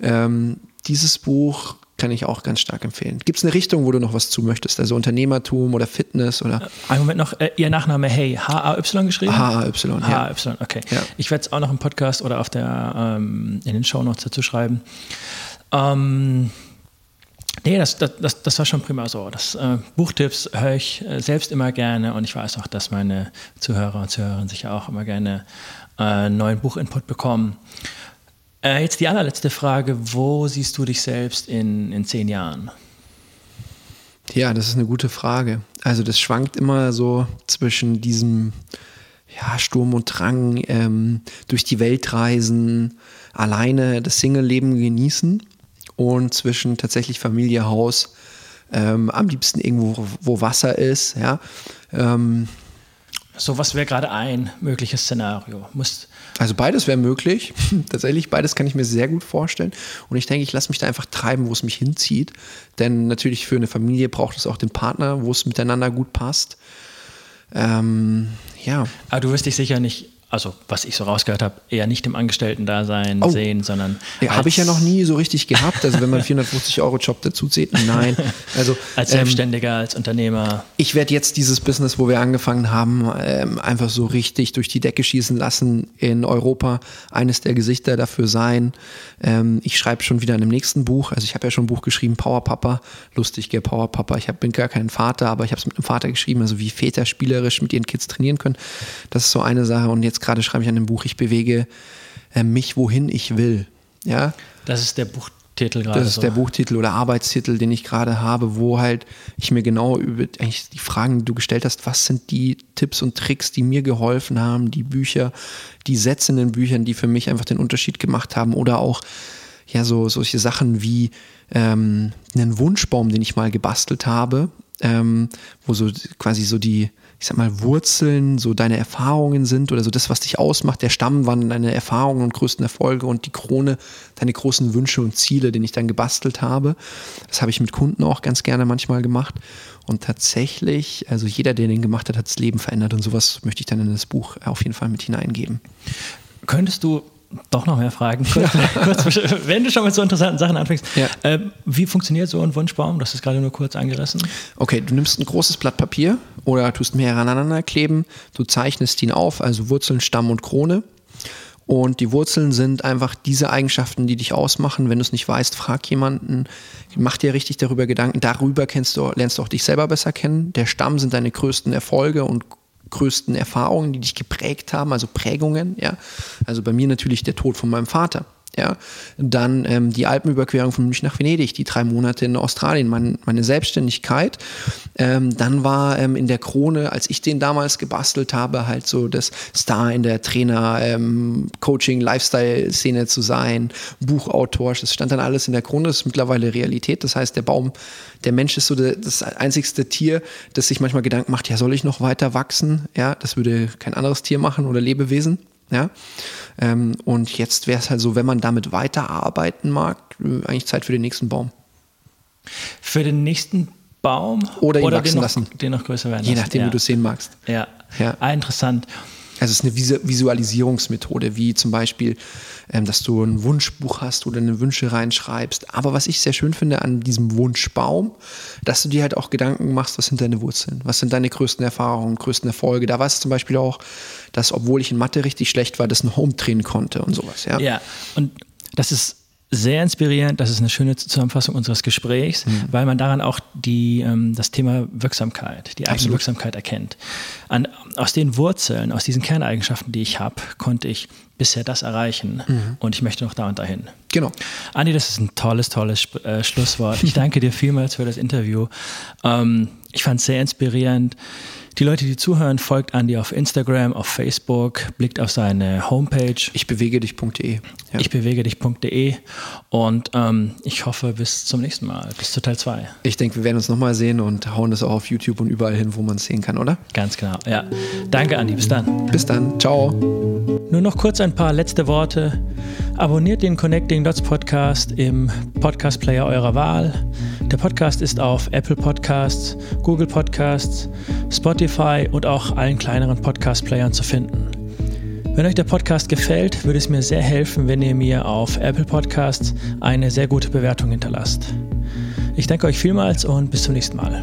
ähm, dieses Buch kann ich auch ganz stark empfehlen. Gibt es eine Richtung, wo du noch was zu möchtest? Also Unternehmertum oder Fitness oder? Äh, ein Moment noch, äh, Ihr Nachname Hey, H-A-Y geschrieben? H-A-Y, ja. H-A-Y, okay. Ja. Ich werde es auch noch im Podcast oder auf der, ähm, in den Show Notes dazu schreiben. Ähm, Nee, das, das, das war schon prima so. Das äh, Buchtipps höre ich äh, selbst immer gerne und ich weiß auch, dass meine Zuhörer und Zuhörerinnen sicher auch immer gerne äh, neuen Buchinput bekommen. Äh, jetzt die allerletzte Frage: Wo siehst du dich selbst in, in zehn Jahren? Ja, das ist eine gute Frage. Also, das schwankt immer so zwischen diesem ja, Sturm und Drang, ähm, durch die Welt reisen, alleine das Single-Leben genießen und zwischen tatsächlich Familie, Haus, ähm, am liebsten irgendwo, wo Wasser ist. Ja. Ähm, so was wäre gerade ein mögliches Szenario. Muss also beides wäre möglich. Tatsächlich, beides kann ich mir sehr gut vorstellen. Und ich denke, ich lasse mich da einfach treiben, wo es mich hinzieht. Denn natürlich für eine Familie braucht es auch den Partner, wo es miteinander gut passt. Ähm, ja. Aber du wirst dich sicher nicht also was ich so rausgehört habe, eher nicht im Angestellten-Dasein oh. sehen, sondern. Ja, habe ich ja noch nie so richtig gehabt. Also wenn man 450 Euro Job dazu zählt, nein. Also als Selbstständiger, ähm, als Unternehmer. Ich werde jetzt dieses Business, wo wir angefangen haben, ähm, einfach so richtig durch die Decke schießen lassen in Europa. Eines der Gesichter dafür sein. Ähm, ich schreibe schon wieder in dem nächsten Buch. Also ich habe ja schon ein Buch geschrieben, Power Papa. Lustig, gell, Power Papa. Ich hab, bin gar kein Vater, aber ich habe es mit einem Vater geschrieben, also wie Väter spielerisch mit ihren Kids trainieren können. Das ist so eine Sache. Und jetzt jetzt gerade schreibe ich an dem Buch, ich bewege äh, mich, wohin ich will. Ja? Das ist der Buchtitel gerade. Das ist so. der Buchtitel oder Arbeitstitel, den ich gerade habe, wo halt ich mir genau über eigentlich die Fragen, die du gestellt hast, was sind die Tipps und Tricks, die mir geholfen haben, die Bücher, die Sätze in den Büchern, die für mich einfach den Unterschied gemacht haben oder auch ja so solche Sachen wie ähm, einen Wunschbaum, den ich mal gebastelt habe, ähm, wo so quasi so die ich sag mal, Wurzeln so deine Erfahrungen sind oder so das, was dich ausmacht. Der Stamm waren deine Erfahrungen und größten Erfolge und die Krone deine großen Wünsche und Ziele, den ich dann gebastelt habe. Das habe ich mit Kunden auch ganz gerne manchmal gemacht. Und tatsächlich, also jeder, der den gemacht hat, hat das Leben verändert und sowas möchte ich dann in das Buch auf jeden Fall mit hineingeben. Könntest du doch noch mehr Fragen. Kurz, kurz, wenn du schon mit so interessanten Sachen anfängst, ja. äh, wie funktioniert so ein Wunschbaum? Das ist gerade nur kurz angerissen. Okay, du nimmst ein großes Blatt Papier oder tust mehrere aneinander kleben. Du zeichnest ihn auf, also Wurzeln, Stamm und Krone. Und die Wurzeln sind einfach diese Eigenschaften, die dich ausmachen. Wenn du es nicht weißt, frag jemanden, mach dir richtig darüber Gedanken. Darüber kennst du, lernst du auch dich selber besser kennen. Der Stamm sind deine größten Erfolge und größten Erfahrungen, die dich geprägt haben, also Prägungen, ja. Also bei mir natürlich der Tod von meinem Vater. Ja, dann ähm, die Alpenüberquerung von München nach Venedig, die drei Monate in Australien, mein, meine Selbstständigkeit. Ähm, dann war ähm, in der Krone, als ich den damals gebastelt habe, halt so das Star in der Trainer, ähm, Coaching, Lifestyle-Szene zu sein, Buchautor, das stand dann alles in der Krone, das ist mittlerweile Realität. Das heißt, der Baum, der Mensch ist so das einzigste Tier, das sich manchmal Gedanken macht, ja, soll ich noch weiter wachsen? Ja, das würde kein anderes Tier machen oder Lebewesen. Ja? Ähm, und jetzt wäre es halt so, wenn man damit weiterarbeiten mag, äh, eigentlich Zeit für den nächsten Baum. Für den nächsten Baum oder ihn oder wachsen den noch, lassen. Den noch größer werden Je nachdem, ja. wie du es sehen magst. Ja. ja. Ah, interessant. Also es ist eine Visualisierungsmethode, wie zum Beispiel, ähm, dass du ein Wunschbuch hast oder eine Wünsche reinschreibst. Aber was ich sehr schön finde an diesem Wunschbaum, dass du dir halt auch Gedanken machst, was sind deine Wurzeln, was sind deine größten Erfahrungen, größten Erfolge. Da war es zum Beispiel auch, dass obwohl ich in Mathe richtig schlecht war, das ein Home drehen konnte und sowas. Ja, ja und das ist sehr inspirierend. Das ist eine schöne Zusammenfassung unseres Gesprächs, mhm. weil man daran auch die, ähm, das Thema Wirksamkeit, die eigene Absolut. Wirksamkeit erkennt. An, aus den Wurzeln, aus diesen Kerneigenschaften, die ich habe, konnte ich bisher das erreichen mhm. und ich möchte noch da und dahin. Genau. Andi, das ist ein tolles, tolles äh, Schlusswort. Ich danke dir vielmals für das Interview. Ähm, ich fand es sehr inspirierend. Die Leute, die zuhören, folgt Andy auf Instagram, auf Facebook, blickt auf seine Homepage. Ich bewege dich.de. Ja. Ich bewege dich.de und ähm, ich hoffe bis zum nächsten Mal, bis zu Teil 2. Ich denke, wir werden uns nochmal sehen und hauen das auch auf YouTube und überall hin, wo man es sehen kann, oder? Ganz genau, ja. Danke, Andi. Bis dann. Bis dann. Ciao. Nur noch kurz ein paar letzte Worte. Abonniert den Connecting Dots Podcast im Podcast Player eurer Wahl. Der Podcast ist auf Apple Podcasts, Google Podcasts, Spotify und auch allen kleineren Podcast-Playern zu finden. Wenn euch der Podcast gefällt, würde es mir sehr helfen, wenn ihr mir auf Apple Podcasts eine sehr gute Bewertung hinterlasst. Ich danke euch vielmals und bis zum nächsten Mal.